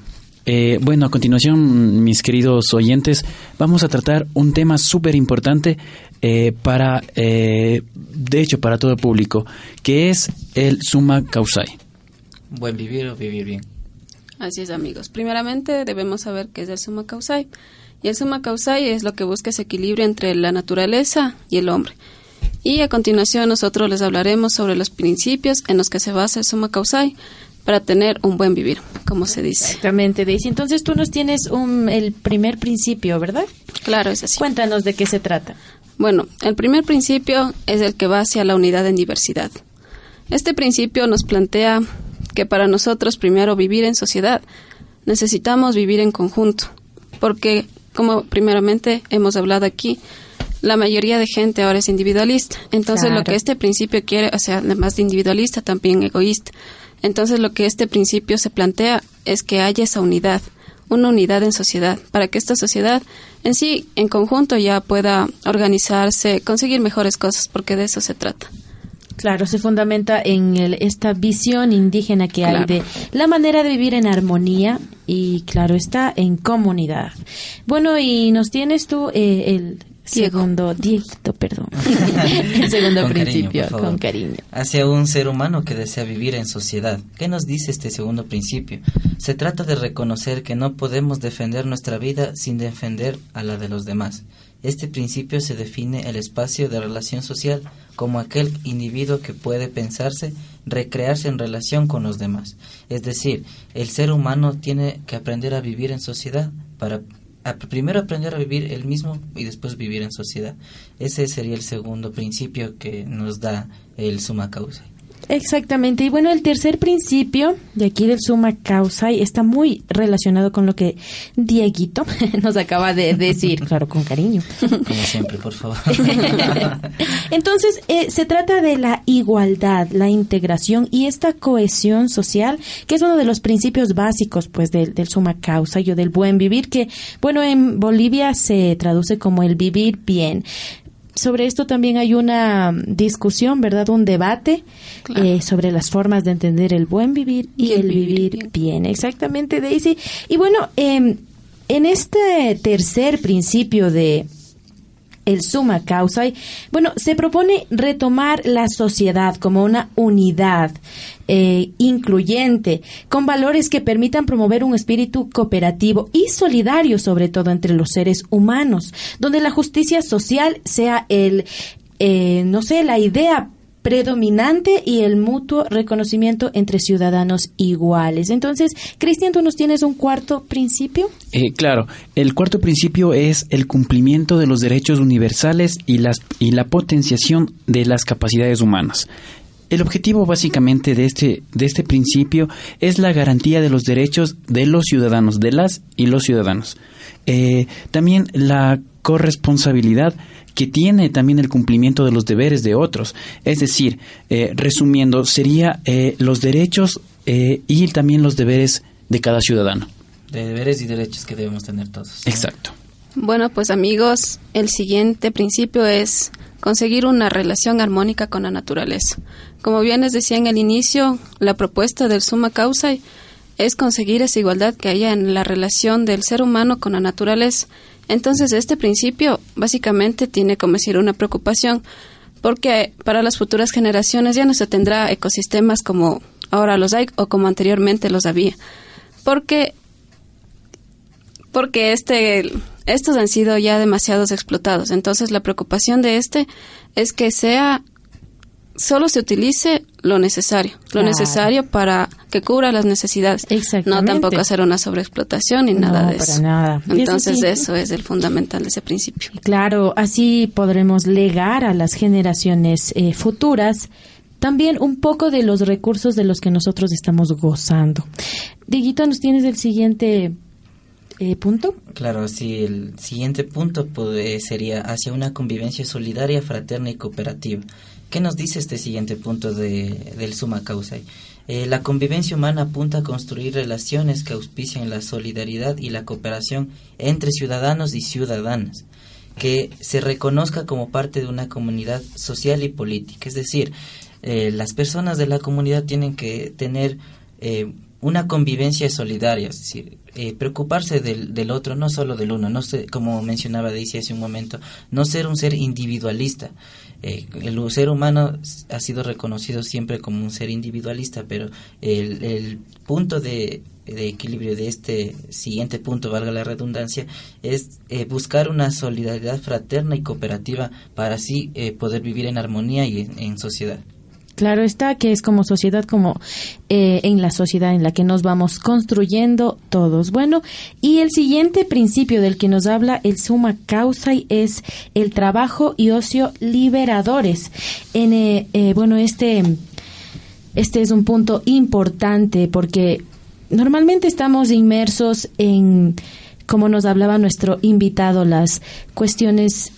Speaker 3: Eh, bueno, a continuación, mis queridos oyentes, vamos a tratar un tema súper importante eh, para, eh, de hecho, para todo el público, que es el summa causai.
Speaker 5: Buen vivir o vivir bien.
Speaker 4: Así es, amigos. Primeramente debemos saber qué es el summa causai. Y el summa causai es lo que busca ese equilibrio entre la naturaleza y el hombre. Y a continuación nosotros les hablaremos sobre los principios en los que se basa el summa causai para tener un buen vivir, como se dice.
Speaker 1: Exactamente, Daisy. Entonces tú nos tienes un, el primer principio, ¿verdad?
Speaker 4: Claro, es así.
Speaker 1: Cuéntanos de qué se trata.
Speaker 4: Bueno, el primer principio es el que va hacia la unidad en diversidad. Este principio nos plantea que para nosotros primero vivir en sociedad necesitamos vivir en conjunto, porque como primeramente hemos hablado aquí, la mayoría de gente ahora es individualista. Entonces
Speaker 1: Claro.
Speaker 4: lo que este principio quiere, o sea, además de individualista, también egoísta. Entonces lo que este principio se plantea es que haya esa unidad, una unidad en sociedad, para que esta sociedad en sí, en conjunto, ya pueda organizarse, conseguir mejores cosas, porque de eso se trata.
Speaker 1: Claro, se fundamenta en el- esta visión indígena que hay de la manera de vivir en armonía y, claro, está en comunidad. Bueno, y nos tienes tú eh, el. Segundo, Dieguito, perdón, el segundo
Speaker 5: Con cariño,
Speaker 1: principio,
Speaker 5: por favor.
Speaker 1: con cariño.
Speaker 5: Hacia un ser humano que desea vivir en sociedad. ¿Qué nos dice este segundo principio? Se trata de reconocer que no podemos defender nuestra vida sin defender a la de los demás. Este principio se define el espacio de relación social como aquel individuo que puede pensarse, recrearse en relación con los demás. Es decir, el ser humano tiene que aprender a vivir en sociedad para primero aprender a vivir él mismo y después vivir en sociedad. Ese sería el segundo principio que nos da el summa causa.
Speaker 1: Exactamente. Y bueno, el tercer principio de aquí del summa causa y está muy relacionado con lo que Dieguito nos acaba de decir, claro, con cariño.
Speaker 5: Como siempre, por favor.
Speaker 1: Entonces, eh, se trata de la igualdad, la integración y esta cohesión social, que es uno de los principios básicos, pues, del, del suma causa y o del buen vivir, que, bueno, en Bolivia se traduce como el vivir bien. Sobre esto también hay una discusión, ¿verdad? Un debate
Speaker 4: Claro.
Speaker 1: eh, sobre las formas de entender el buen vivir y,
Speaker 4: el vivir bien.
Speaker 1: Exactamente, Daisy. Y bueno, em, en este tercer principio de el summa causa. y, Bueno, se propone retomar la sociedad como una unidad eh, incluyente, con valores que permitan promover un espíritu cooperativo y solidario, sobre todo entre los seres humanos, donde la justicia social sea el, eh, no sé, la idea predominante y el mutuo reconocimiento entre ciudadanos iguales. Entonces, Cristian, tú nos tienes un cuarto principio.
Speaker 3: Eh, claro, el cuarto principio es el cumplimiento de los derechos universales y, las, y la potenciación de las capacidades humanas. El objetivo básicamente de este, de este principio es la garantía de los derechos de los ciudadanos, de las y los ciudadanos. Eh, también la corresponsabilidad que tiene también el cumplimiento de los deberes de otros. Es decir, eh, resumiendo, sería eh, los derechos eh, y también los deberes de cada ciudadano.
Speaker 5: De deberes y derechos que debemos tener todos.
Speaker 3: Exacto.
Speaker 4: Bueno, pues amigos, el siguiente principio es conseguir una relación armónica con la naturaleza. Como bien les decía en el inicio, la propuesta del summa causa es conseguir esa igualdad que haya en la relación del ser humano con la naturaleza. Entonces, este principio básicamente tiene como decir una preocupación porque para las futuras generaciones ya no se tendrá ecosistemas como ahora los hay o como anteriormente los había. Porque porque este estos han sido ya demasiados explotados. Entonces la preocupación de este es que sea solo se utilice lo necesario, lo
Speaker 1: Claro.
Speaker 4: necesario para que cubra las necesidades. No tampoco hacer una sobreexplotación ni nada
Speaker 1: No,
Speaker 4: de
Speaker 1: para
Speaker 4: eso.
Speaker 1: nada. Eso
Speaker 4: Entonces
Speaker 1: sí.
Speaker 4: eso es el fundamental de ese principio.
Speaker 1: Claro, así podremos legar a las generaciones eh, futuras también un poco de los recursos de los que nosotros estamos gozando. Dieguito, ¿nos tienes el siguiente eh, punto?
Speaker 5: Claro, sí, el siguiente punto pues, sería hacia una convivencia solidaria, fraterna y cooperativa. ¿Qué nos dice este siguiente punto de, del summa causa? Eh, la convivencia humana apunta a construir relaciones que auspician la solidaridad y la cooperación entre ciudadanos y ciudadanas, que se reconozca como parte de una comunidad social y política. Es decir, eh, las personas de la comunidad tienen que tener eh, una convivencia solidaria, es decir, eh, preocuparse del, del otro, no solo del uno, no sé, como mencionaba Daisy hace un momento, no ser un ser individualista. Eh, el ser humano ha sido reconocido siempre como un ser individualista, pero el, punto de, equilibrio de este siguiente punto, valga la redundancia, es eh, buscar una solidaridad fraterna y cooperativa para así eh, poder vivir en armonía y en sociedad.
Speaker 1: Claro está que es como sociedad, como eh, en la sociedad en la que nos vamos construyendo todos. Bueno, y el siguiente principio del que nos habla el suma causa es el trabajo y ocio liberadores. En, eh, eh, bueno, este, este es un punto importante porque normalmente estamos inmersos en, como nos hablaba nuestro invitado, las cuestiones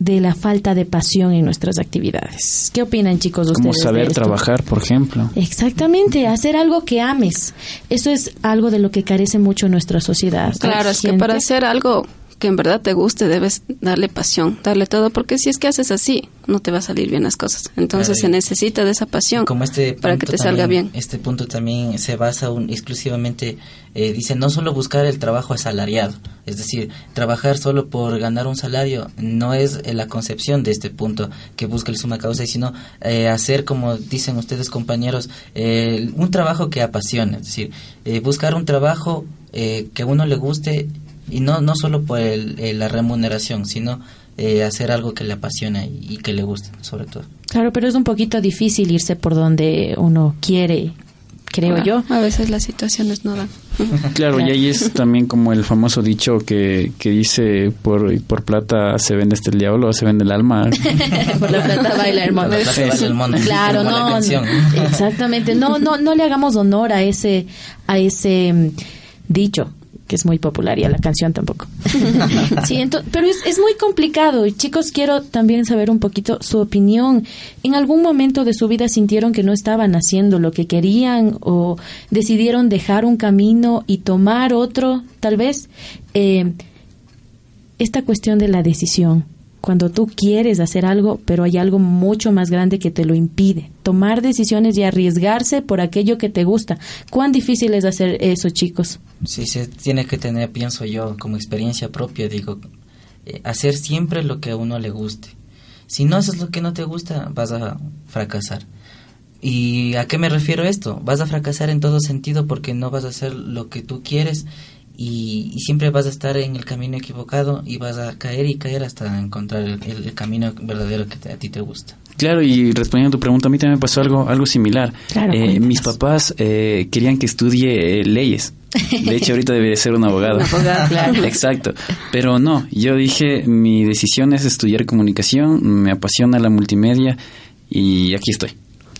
Speaker 1: de la falta de pasión en nuestras actividades. ¿Qué opinan, chicos, ustedes?
Speaker 3: Como
Speaker 1: de
Speaker 3: saber
Speaker 1: esto?
Speaker 3: trabajar, por ejemplo.
Speaker 1: Exactamente, hacer algo que ames. Eso es algo de lo que carece mucho nuestra sociedad.
Speaker 4: Claro, es que para hacer algo que en verdad te guste debes darle pasión, darle todo, porque si es que haces así, no te va a salir bien las cosas. Entonces
Speaker 5: Claro,
Speaker 4: se necesita de esa pasión
Speaker 5: Como este
Speaker 4: para que te salga bien.
Speaker 5: Este punto también se basa un- exclusivamente, eh, dice, no solo buscar el trabajo asalariado, es decir, trabajar solo por ganar un salario no es eh, la concepción de este punto que busca el suma causa, sino eh, hacer, como dicen ustedes compañeros, eh, un trabajo que apasione, es decir, eh, buscar un trabajo eh, que a uno le guste y no, no solo por el- la remuneración, sino eh, hacer algo que le apasiona y, y que le guste, sobre todo.
Speaker 1: Claro, pero es un poquito difícil irse por donde uno quiere, creo
Speaker 4: Ah,
Speaker 1: yo.
Speaker 4: A veces las situaciones no dan.
Speaker 3: Claro, y ahí es también como el famoso dicho que, que dice por, por plata se vende este el diablo, se vende el alma.
Speaker 1: por la plata baila el mono.
Speaker 5: Por la plata baila el mono,
Speaker 1: Claro, no, exactamente. No, no, no le hagamos honor a ese, a ese mm, dicho que es muy popular y a la canción tampoco. sí, pero es, es muy complicado y chicos quiero también saber un poquito su opinión. ¿En algún momento de su vida sintieron que no estaban haciendo lo que querían o decidieron dejar un camino y tomar otro, tal vez? Eh, esta cuestión de la decisión, cuando tú quieres hacer algo, pero hay algo mucho más grande que te lo impide. Tomar decisiones y arriesgarse por aquello que te gusta. ¿Cuán difícil es hacer eso, chicos?
Speaker 5: Sí, se tiene que tener, pienso yo, como experiencia propia, digo, eh, hacer siempre lo que a uno le guste. Si no haces lo que no te gusta, vas a fracasar. ¿Y a qué me refiero esto? Vas a fracasar en todo sentido porque no vas a hacer lo que tú quieres y, y siempre vas a estar en el camino equivocado y vas a caer y caer hasta encontrar el, el- el camino verdadero que te- a ti te gusta.
Speaker 3: Claro, y respondiendo a tu pregunta, a mí también me pasó algo, algo similar.
Speaker 1: Claro,
Speaker 3: Eh, mis papás eh, querían que estudie eh, leyes. De hecho, ahorita debe de ser un abogado.
Speaker 1: Un abogado, claro.
Speaker 3: Exacto. Pero no, yo dije, mi decisión es estudiar comunicación, me apasiona la multimedia y aquí estoy.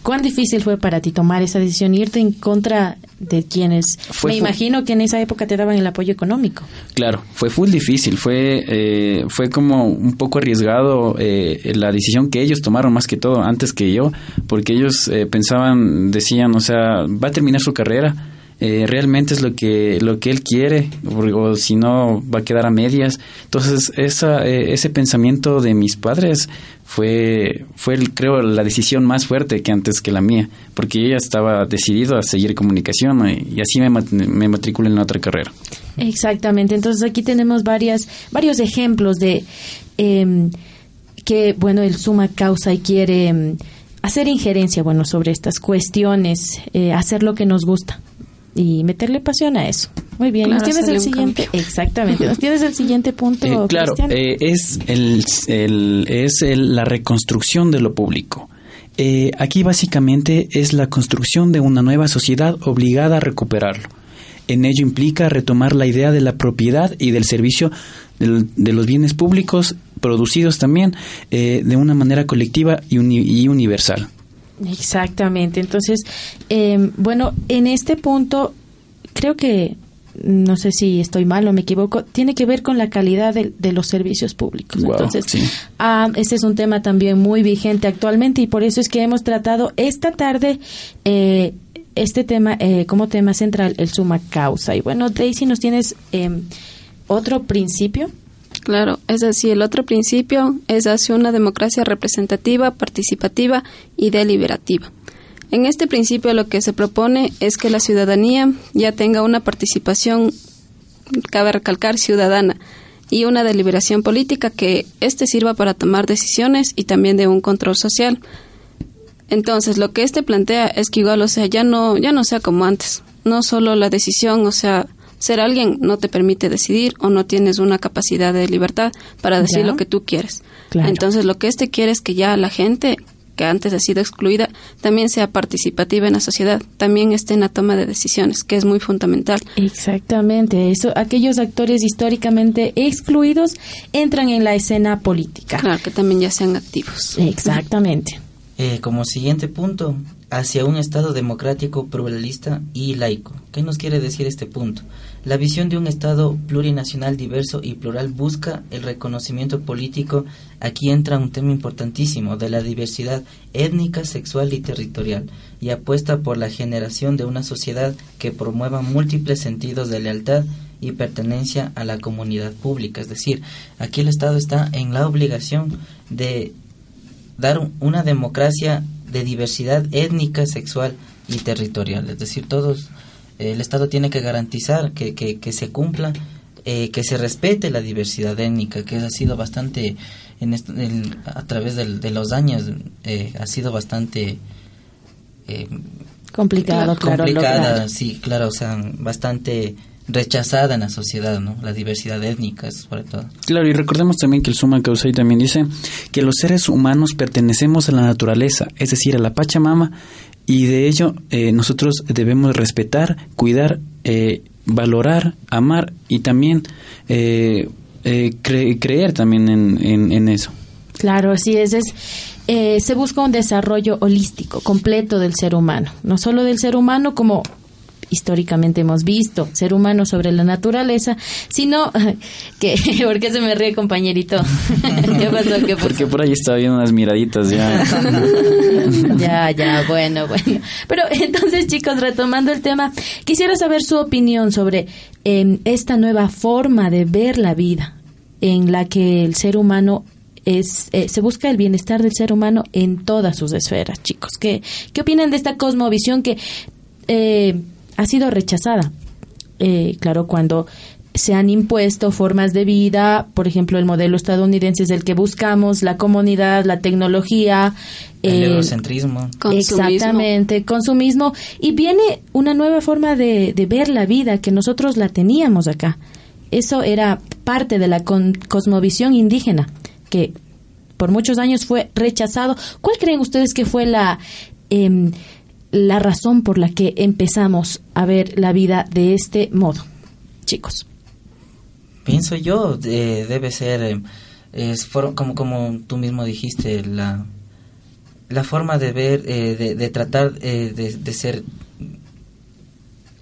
Speaker 1: ¿Cuán difícil fue para ti tomar esa decisión, irte en contra de quienes,
Speaker 3: Fue
Speaker 1: me imagino que en esa época te daban el apoyo económico?
Speaker 3: Claro, fue full difícil, fue, eh, fue como un poco arriesgado eh, la decisión que ellos tomaron más que todo antes que yo, porque ellos eh, pensaban, decían, o sea, va a terminar su carrera, eh, realmente es lo que lo que él quiere, o, si no va a quedar a medias. Entonces esa, eh, ese pensamiento de mis padres fue, fue el, creo, la decisión más fuerte que antes que la mía, porque yo ya estaba decidido a seguir comunicación eh, y así me, me matriculé en otra carrera.
Speaker 1: Exactamente. Entonces aquí tenemos varias, varios ejemplos de em, que, bueno, el suma causa y quiere em, hacer injerencia, bueno, sobre estas cuestiones, eh, hacer lo que nos gusta y meterle pasión a eso. Muy bien.
Speaker 4: Claro,
Speaker 1: ¿Nos tienes el siguiente? Exactamente. ¿Nos tienes el siguiente punto,
Speaker 3: Eh, claro, eh, es, el, el- es el- la reconstrucción de lo público. Eh, aquí básicamente es la construcción de una nueva sociedad obligada a recuperarlo. En ello implica retomar la idea de la propiedad y del servicio de los bienes públicos producidos también eh, de una manera colectiva y, uni- y universal.
Speaker 1: Exactamente. Entonces, eh, bueno, en este punto, creo que, no sé si estoy mal o me equivoco, tiene que ver con la calidad de, de los servicios públicos.
Speaker 3: Wow,
Speaker 1: Entonces,
Speaker 3: sí.
Speaker 1: ah, este es un tema también muy vigente actualmente y por eso es que hemos tratado esta tarde eh, este tema eh, como tema central, el suma causa. Y bueno, Daisy, ¿nos tienes eh, otro principio?
Speaker 4: Claro, es así. El otro principio es hacia una democracia representativa, participativa y deliberativa. En este principio lo que se propone es que la ciudadanía ya tenga una participación, cabe recalcar, ciudadana y una deliberación política que éste sirva para tomar decisiones y también de un control social. Entonces, lo que este plantea es que igual, o sea, ya no, ya no sea como antes. No solo la decisión, o sea, ser alguien no te permite decidir o no tienes una capacidad de libertad para decir
Speaker 1: Ya.
Speaker 4: lo que tú quieres.
Speaker 1: Claro.
Speaker 4: Entonces, lo que este quiere es que ya la gente que antes ha sido excluida también sea participativa en la sociedad, también esté en la toma de decisiones, que es muy fundamental.
Speaker 1: Exactamente, eso, aquellos actores históricamente excluidos entran en la escena política.
Speaker 4: Claro, que también ya sean activos.
Speaker 1: Exactamente.
Speaker 5: Eh, como siguiente punto, hacia un Estado democrático, pluralista y laico. ¿Qué nos quiere decir este punto? La visión de un Estado plurinacional, diverso y plural busca el reconocimiento político. Aquí entra un tema importantísimo de la diversidad étnica, sexual y territorial y apuesta por la generación de una sociedad que promueva múltiples sentidos de lealtad y pertenencia a la comunidad pública. Es decir, aquí el Estado está en la obligación de dar un- una democracia de diversidad étnica, sexual y territorial. Es decir, todos, el Estado tiene que garantizar que, que, que se cumpla, eh, que se respete la diversidad étnica, que ha sido bastante, en a través del- de los años, eh, ha sido bastante... eh,
Speaker 1: Complicado, claro.
Speaker 5: complicada,
Speaker 1: lograr.
Speaker 5: sí, claro, o sea, bastante rechazada en la sociedad, ¿no? La diversidad étnica, sobre todo.
Speaker 3: Claro, y recordemos también que el Suma Causai también dice que los seres humanos pertenecemos a la naturaleza, es decir, a la Pachamama, y de ello eh, nosotros debemos respetar, cuidar, eh, valorar, amar y también eh, eh, cre- creer también en, en- eso.
Speaker 1: Claro, así es. es se busca un desarrollo holístico, completo del ser humano. No solo del ser humano como históricamente hemos visto, ser humano sobre la naturaleza, sino que, ¿por qué se me ríe compañerito? ¿Qué pasó? ¿Qué pasó?
Speaker 3: Porque por ahí estaba viendo unas miraditas ya.
Speaker 1: ya, ya, bueno, bueno. Pero entonces, chicos, retomando el tema, quisiera saber su opinión sobre eh, esta nueva forma de ver la vida en la que el ser humano es eh, se busca el bienestar del ser humano en todas sus esferas, chicos. ¿Qué, qué opinan de esta cosmovisión que eh, ha sido rechazada? Eh, claro, cuando se han impuesto formas de vida, por ejemplo, el modelo estadounidense es el que buscamos, la comunidad, la tecnología,
Speaker 5: El
Speaker 1: eh,
Speaker 5: eurocentrismo.
Speaker 4: Consumismo.
Speaker 1: Exactamente, consumismo. Y viene una nueva forma de, de ver la vida que nosotros la teníamos acá. Eso era parte de la con- cosmovisión indígena, que por muchos años fue rechazado. ¿Cuál creen ustedes que fue la, em, la razón por la que empezamos a ver la vida de este modo, chicos?
Speaker 5: Pienso yo, eh, debe ser, eh, como, como tú mismo dijiste, la, la forma de ver, eh, de, tratar eh, de, de ser,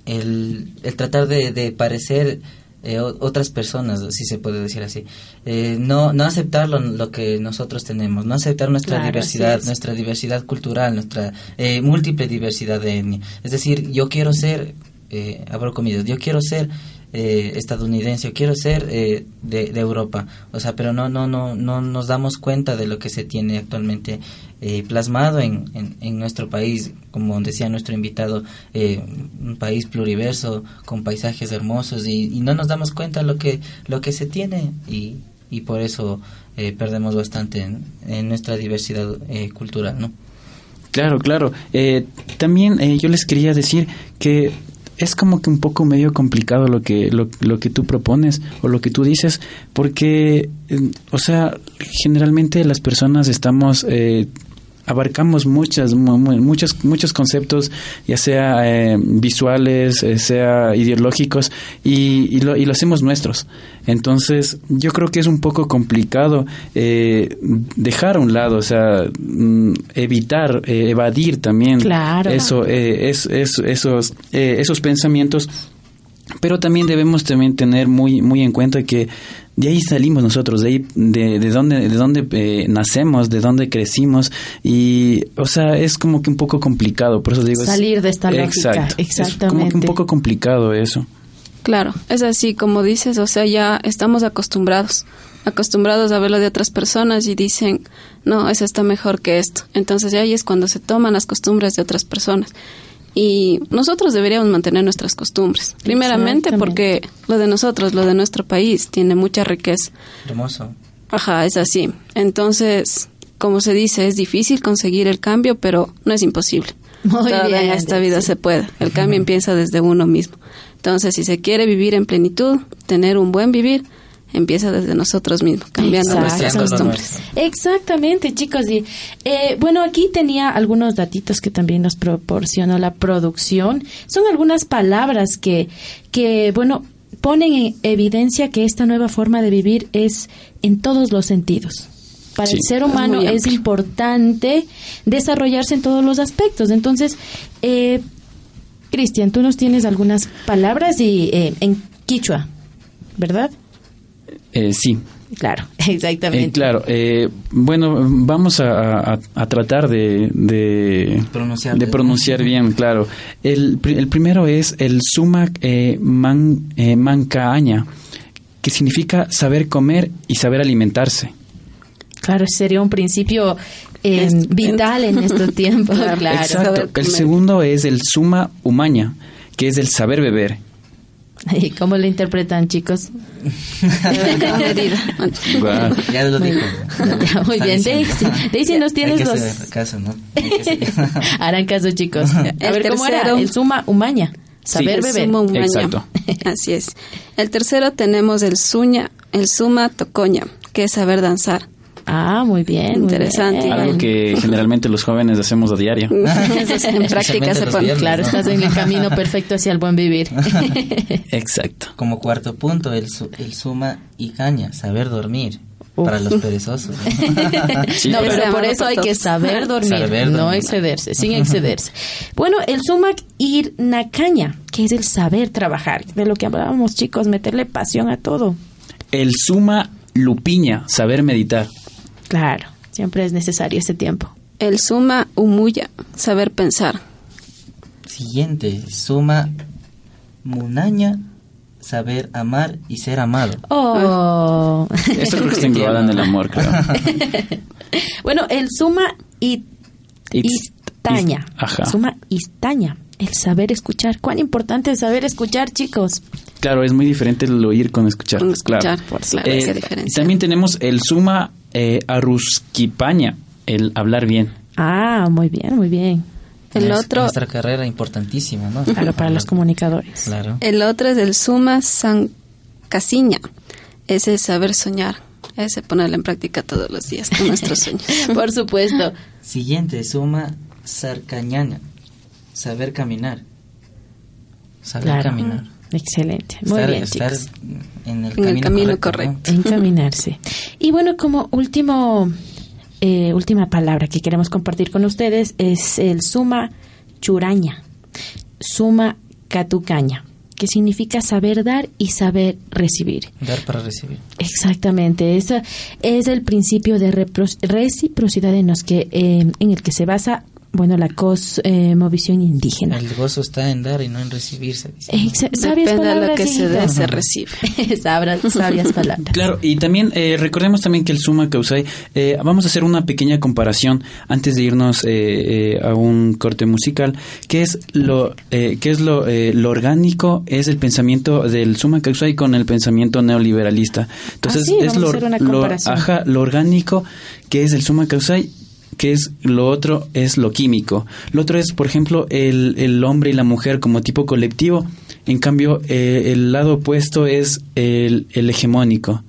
Speaker 5: el, el tratar de parecer eh, otras personas, si se puede decir así. Eh, no, no aceptar lo, lo que nosotros tenemos, no aceptar nuestra
Speaker 1: Claro,
Speaker 5: diversidad, nuestra diversidad cultural, nuestra eh, múltiple diversidad de etnia. Es decir, yo quiero ser, eh, abro comillas, yo quiero ser eh, estadounidense, yo quiero ser eh, de, de Europa, o sea, pero no, no, no, no nos damos cuenta de lo que se tiene actualmente eh, plasmado en, en, en nuestro país, como decía nuestro invitado, eh, un país pluriverso con paisajes hermosos y, y no nos damos cuenta lo que lo que se tiene y, y por eso eh, perdemos bastante en, nuestra diversidad eh, cultural, ¿no?
Speaker 3: Claro, claro. Eh, también yo les quería decir que es como que un poco medio complicado lo que lo, lo que tú propones o lo que tú dices porque o sea generalmente las personas estamos abarcamos muchas mu- mu- muchos muchos conceptos ya sea eh, visuales eh, sea ideológicos y, y lo, y lo hacemos nuestros entonces yo creo que es un poco complicado eh, dejar a un lado o sea mm, evitar eh, evadir también
Speaker 1: Claro.
Speaker 3: eso es, es- esos esos pensamientos pero también debemos también tener muy muy en cuenta que de ahí salimos nosotros, de ahí de, de dónde de dónde eh, nacemos, de dónde crecimos y o sea, es como que un poco complicado, por eso digo es-
Speaker 1: Salir de esta lógica,
Speaker 3: Exacto. Es como que
Speaker 1: exactamente.
Speaker 3: un poco complicado eso.
Speaker 4: Claro, es así como dices, o sea, ya estamos acostumbrados acostumbrados a verlo de otras personas y dicen, no, eso está mejor que esto. Entonces ahí es cuando se toman las costumbres de otras personas. Y nosotros deberíamos mantener nuestras costumbres. Primeramente porque lo de nosotros, lo de nuestro país, tiene mucha riqueza.
Speaker 5: Hermoso.
Speaker 4: Ajá, es así. Entonces, como se dice, es difícil conseguir el cambio, pero no es imposible.
Speaker 1: Muy
Speaker 4: Todavía
Speaker 1: bien,
Speaker 4: en esta vida
Speaker 1: sí.
Speaker 4: se puede. El cambio empieza desde uno mismo. Entonces, si se quiere vivir en plenitud, tener un buen vivir, empieza desde nosotros mismos, cambiando nuestras
Speaker 5: Apreciando lo
Speaker 4: costumbres.
Speaker 1: Exactamente, chicos. Y eh, bueno, aquí tenía algunos datitos que también nos proporcionó la producción. Son algunas palabras que, que bueno, ponen en evidencia que esta nueva forma de vivir es en todos los sentidos. Para el ser humano es importante desarrollarse en todos los aspectos. Entonces, eh, Cristian, tú nos tienes algunas palabras y eh, en quichua, ¿verdad?
Speaker 3: Eh, sí,
Speaker 1: Claro,
Speaker 3: Eh,
Speaker 1: exactamente.
Speaker 3: claro, eh, bueno, vamos a, a- a tratar de, de,
Speaker 5: Pronunciar.
Speaker 3: de pronunciar bien, claro. El, el primero es el sumac eh, man, eh, mancaaña, que significa saber comer y saber alimentarse.
Speaker 1: Claro, sería un principio eh,
Speaker 4: Es-
Speaker 1: vital en estos tiempos. Claro.
Speaker 3: Exacto. El segundo es el suma humaña, que es el saber beber.
Speaker 1: ¿Y cómo lo interpretan, chicos?
Speaker 5: Ya lo
Speaker 1: Muy
Speaker 5: dijo.
Speaker 1: Ya, muy bien. Daisy. Daisy, nos tienes los...
Speaker 5: caso, ¿no?
Speaker 1: Harán caso, chicos. A
Speaker 4: El
Speaker 1: ver, ¿cómo era?
Speaker 4: tercero.
Speaker 1: El suma humaña. Saber
Speaker 4: El
Speaker 1: beber.
Speaker 4: sumo umaña.
Speaker 3: Exacto.
Speaker 4: Así es. El tercero tenemos el suña, el suma tocoña, que es saber danzar.
Speaker 1: Ah, muy bien. muy
Speaker 4: Interesante,
Speaker 1: bien.
Speaker 3: Algo que generalmente los jóvenes hacemos a diario.
Speaker 4: En práctica se pone.
Speaker 5: viernes.
Speaker 1: Claro, estás en el camino perfecto hacia el buen vivir.
Speaker 3: Exacto.
Speaker 5: Como cuarto punto, el, su- el suma y caña, saber dormir.
Speaker 1: Uf.
Speaker 5: Para los perezosos.
Speaker 3: Sí,
Speaker 1: no, pero por eso hay que saber dormir,
Speaker 5: Saber
Speaker 1: no
Speaker 5: dormir.
Speaker 1: excederse, sin excederse. Bueno, el sumac ir nacaña, que es el saber trabajar, de lo que hablábamos, chicos, meterle pasión a todo.
Speaker 3: El suma lupiña, saber meditar.
Speaker 1: Claro, siempre es necesario ese tiempo.
Speaker 4: El suma umuya, saber pensar.
Speaker 5: Siguiente, suma munaña, saber amar y ser amado.
Speaker 1: Oh.
Speaker 3: Esto creo que está englobado en el amor, creo.
Speaker 1: bueno, el suma y istaña.
Speaker 3: is- ajá.
Speaker 1: Suma istaña, el saber escuchar. ¿Cuán importante es saber escuchar, chicos?
Speaker 3: Claro, es muy diferente el oír con escuchar.
Speaker 4: Con escuchar,
Speaker 3: claro.
Speaker 4: por claro,
Speaker 3: Eh,
Speaker 4: esa diferencia.
Speaker 3: También tenemos el suma eh, arusquipaña, el hablar bien.
Speaker 1: Ah, muy bien, muy bien.
Speaker 4: El
Speaker 5: Es
Speaker 4: otro,
Speaker 5: Nuestra carrera importantísima, ¿no?
Speaker 1: Claro, para los comunicadores.
Speaker 5: Claro.
Speaker 4: el otro es el suma san casiña, es saber soñar. Ese ponerlo en práctica todos los días con nuestros sueños.
Speaker 1: Por supuesto.
Speaker 5: Siguiente, suma sarcañana, saber caminar. Saber
Speaker 1: Claro.
Speaker 5: caminar.
Speaker 1: Excelente. Muy
Speaker 5: estar,
Speaker 1: bien,
Speaker 5: estar
Speaker 1: chicos.
Speaker 5: en el
Speaker 4: En el
Speaker 5: camino, correcto.
Speaker 4: correcto.
Speaker 1: Encaminarse. Y bueno, como último, eh, última palabra que queremos compartir con ustedes es el suma churaña, suma catucaña, que significa saber dar y saber recibir.
Speaker 5: Dar para recibir.
Speaker 1: Exactamente, ese es el principio de repro- reciprocidad en, los que, eh, en el que se basa bueno, la cosmovisión indígena.
Speaker 5: El gozo está en dar y no en recibir, se dice.
Speaker 1: Sabias
Speaker 4: Depende de lo
Speaker 1: palabras,
Speaker 4: que se dé, se recibe.
Speaker 1: Sabra- sabias palabras.
Speaker 3: Claro, y también eh, recordemos también que el Suma Causai, eh, vamos a hacer una pequeña comparación antes de irnos eh, eh, a un corte musical, que es lo eh, que es lo, eh, lo orgánico, es el pensamiento del Suma Causai con el pensamiento neoliberalista. Entonces,
Speaker 1: Ah, sí,
Speaker 3: es
Speaker 1: vamos a
Speaker 3: lo,
Speaker 1: hacer una
Speaker 3: lo- ajá, lo orgánico, que es el Suma Causai, que es lo otro es lo químico. Lo otro es, por ejemplo, el, el hombre y la mujer como tipo colectivo. En cambio, eh, el lado opuesto es el, el hegemónico.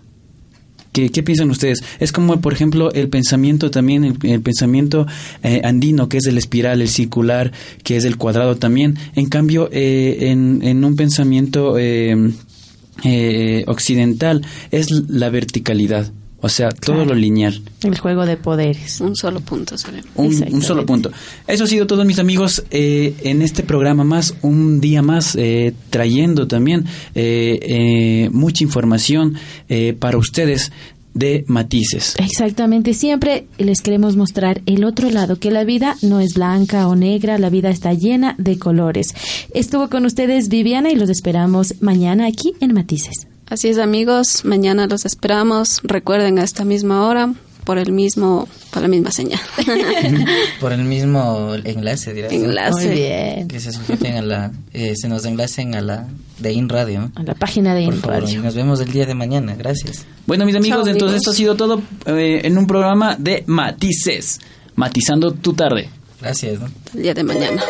Speaker 3: ¿Qué, qué piensan ustedes? Es como, por ejemplo, el pensamiento también, el, pensamiento eh, andino, que es el espiral, el circular, que es el cuadrado también. En cambio, eh, en, en un pensamiento eh, occidental es la verticalidad, o sea, todo
Speaker 1: Claro.
Speaker 3: lo lineal.
Speaker 1: El juego de poderes.
Speaker 4: Un solo punto. sobre-
Speaker 3: Un, un solo punto. Eso ha sido todo, mis amigos, eh, en este programa más, un día más, eh, trayendo también eh, eh, mucha información eh, para ustedes de matices.
Speaker 1: Exactamente, siempre les queremos mostrar el otro lado, que la vida no es blanca o negra, la vida está llena de colores. Estuvo con ustedes Viviana y los esperamos mañana aquí en Matices.
Speaker 12: Así es, amigos. Mañana los esperamos. Recuerden a esta misma hora por el mismo, por la misma señal.
Speaker 5: Por el mismo enlace, dirás.
Speaker 12: Enlace.
Speaker 1: Muy bien.
Speaker 5: Que se sujeten a la, eh, se nos enlacen a la de In Radio.
Speaker 1: A la página de
Speaker 5: Por
Speaker 1: In
Speaker 5: favor,
Speaker 1: Radio.
Speaker 5: nos vemos el día de mañana. Gracias.
Speaker 3: Bueno, mis amigos,
Speaker 12: Chao,
Speaker 3: entonces
Speaker 12: amigos.
Speaker 3: esto ha sido todo eh, en un programa de Matices, matizando tu tarde.
Speaker 5: Gracias. ¿no?
Speaker 12: El día de mañana.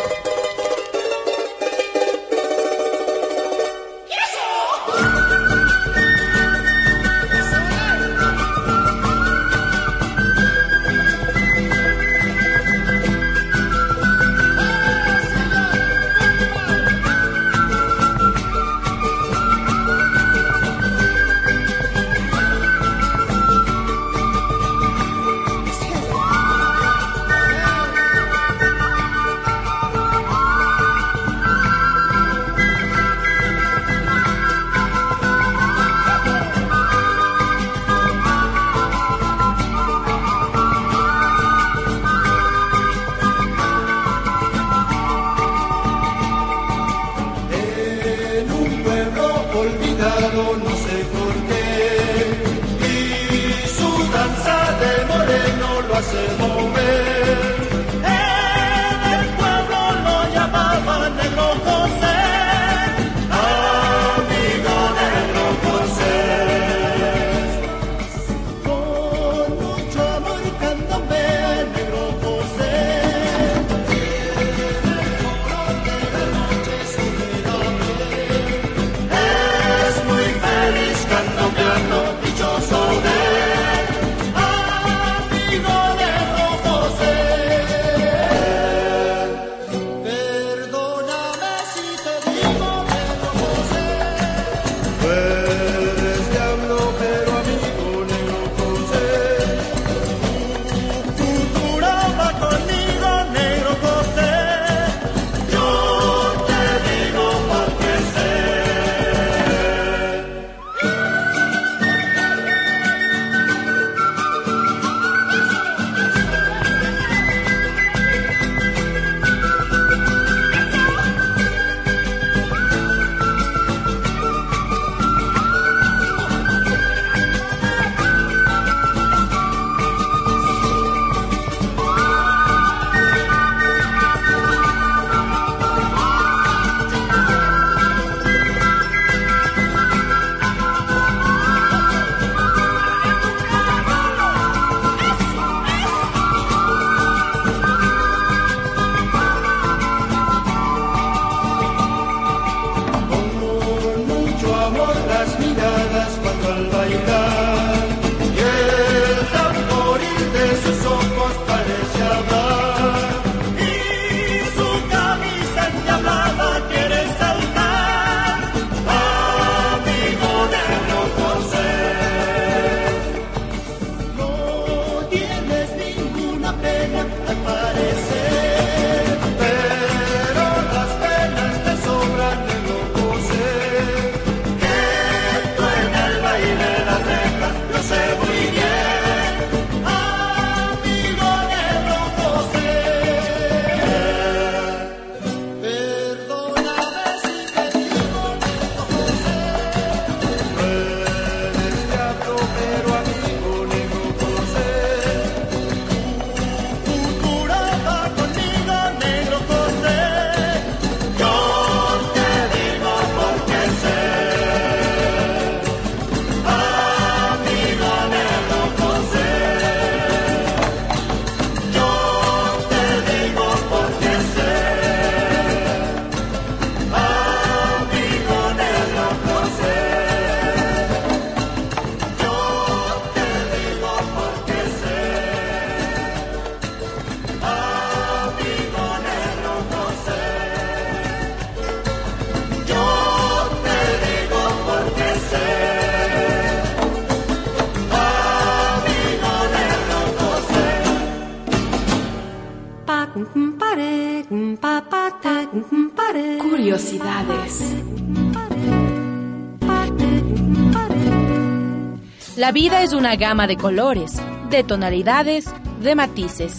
Speaker 1: La vida es una gama de colores, de tonalidades, de matices.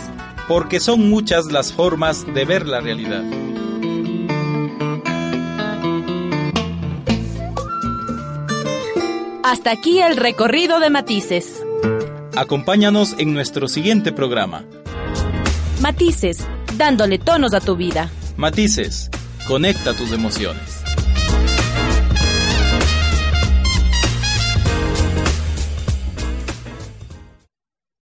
Speaker 2: porque son muchas las formas de ver la realidad.
Speaker 1: Hasta aquí el recorrido de matices.
Speaker 2: Acompáñanos en nuestro siguiente programa.
Speaker 1: Matices, dándole tonos a tu vida.
Speaker 2: Matices, conecta tus emociones.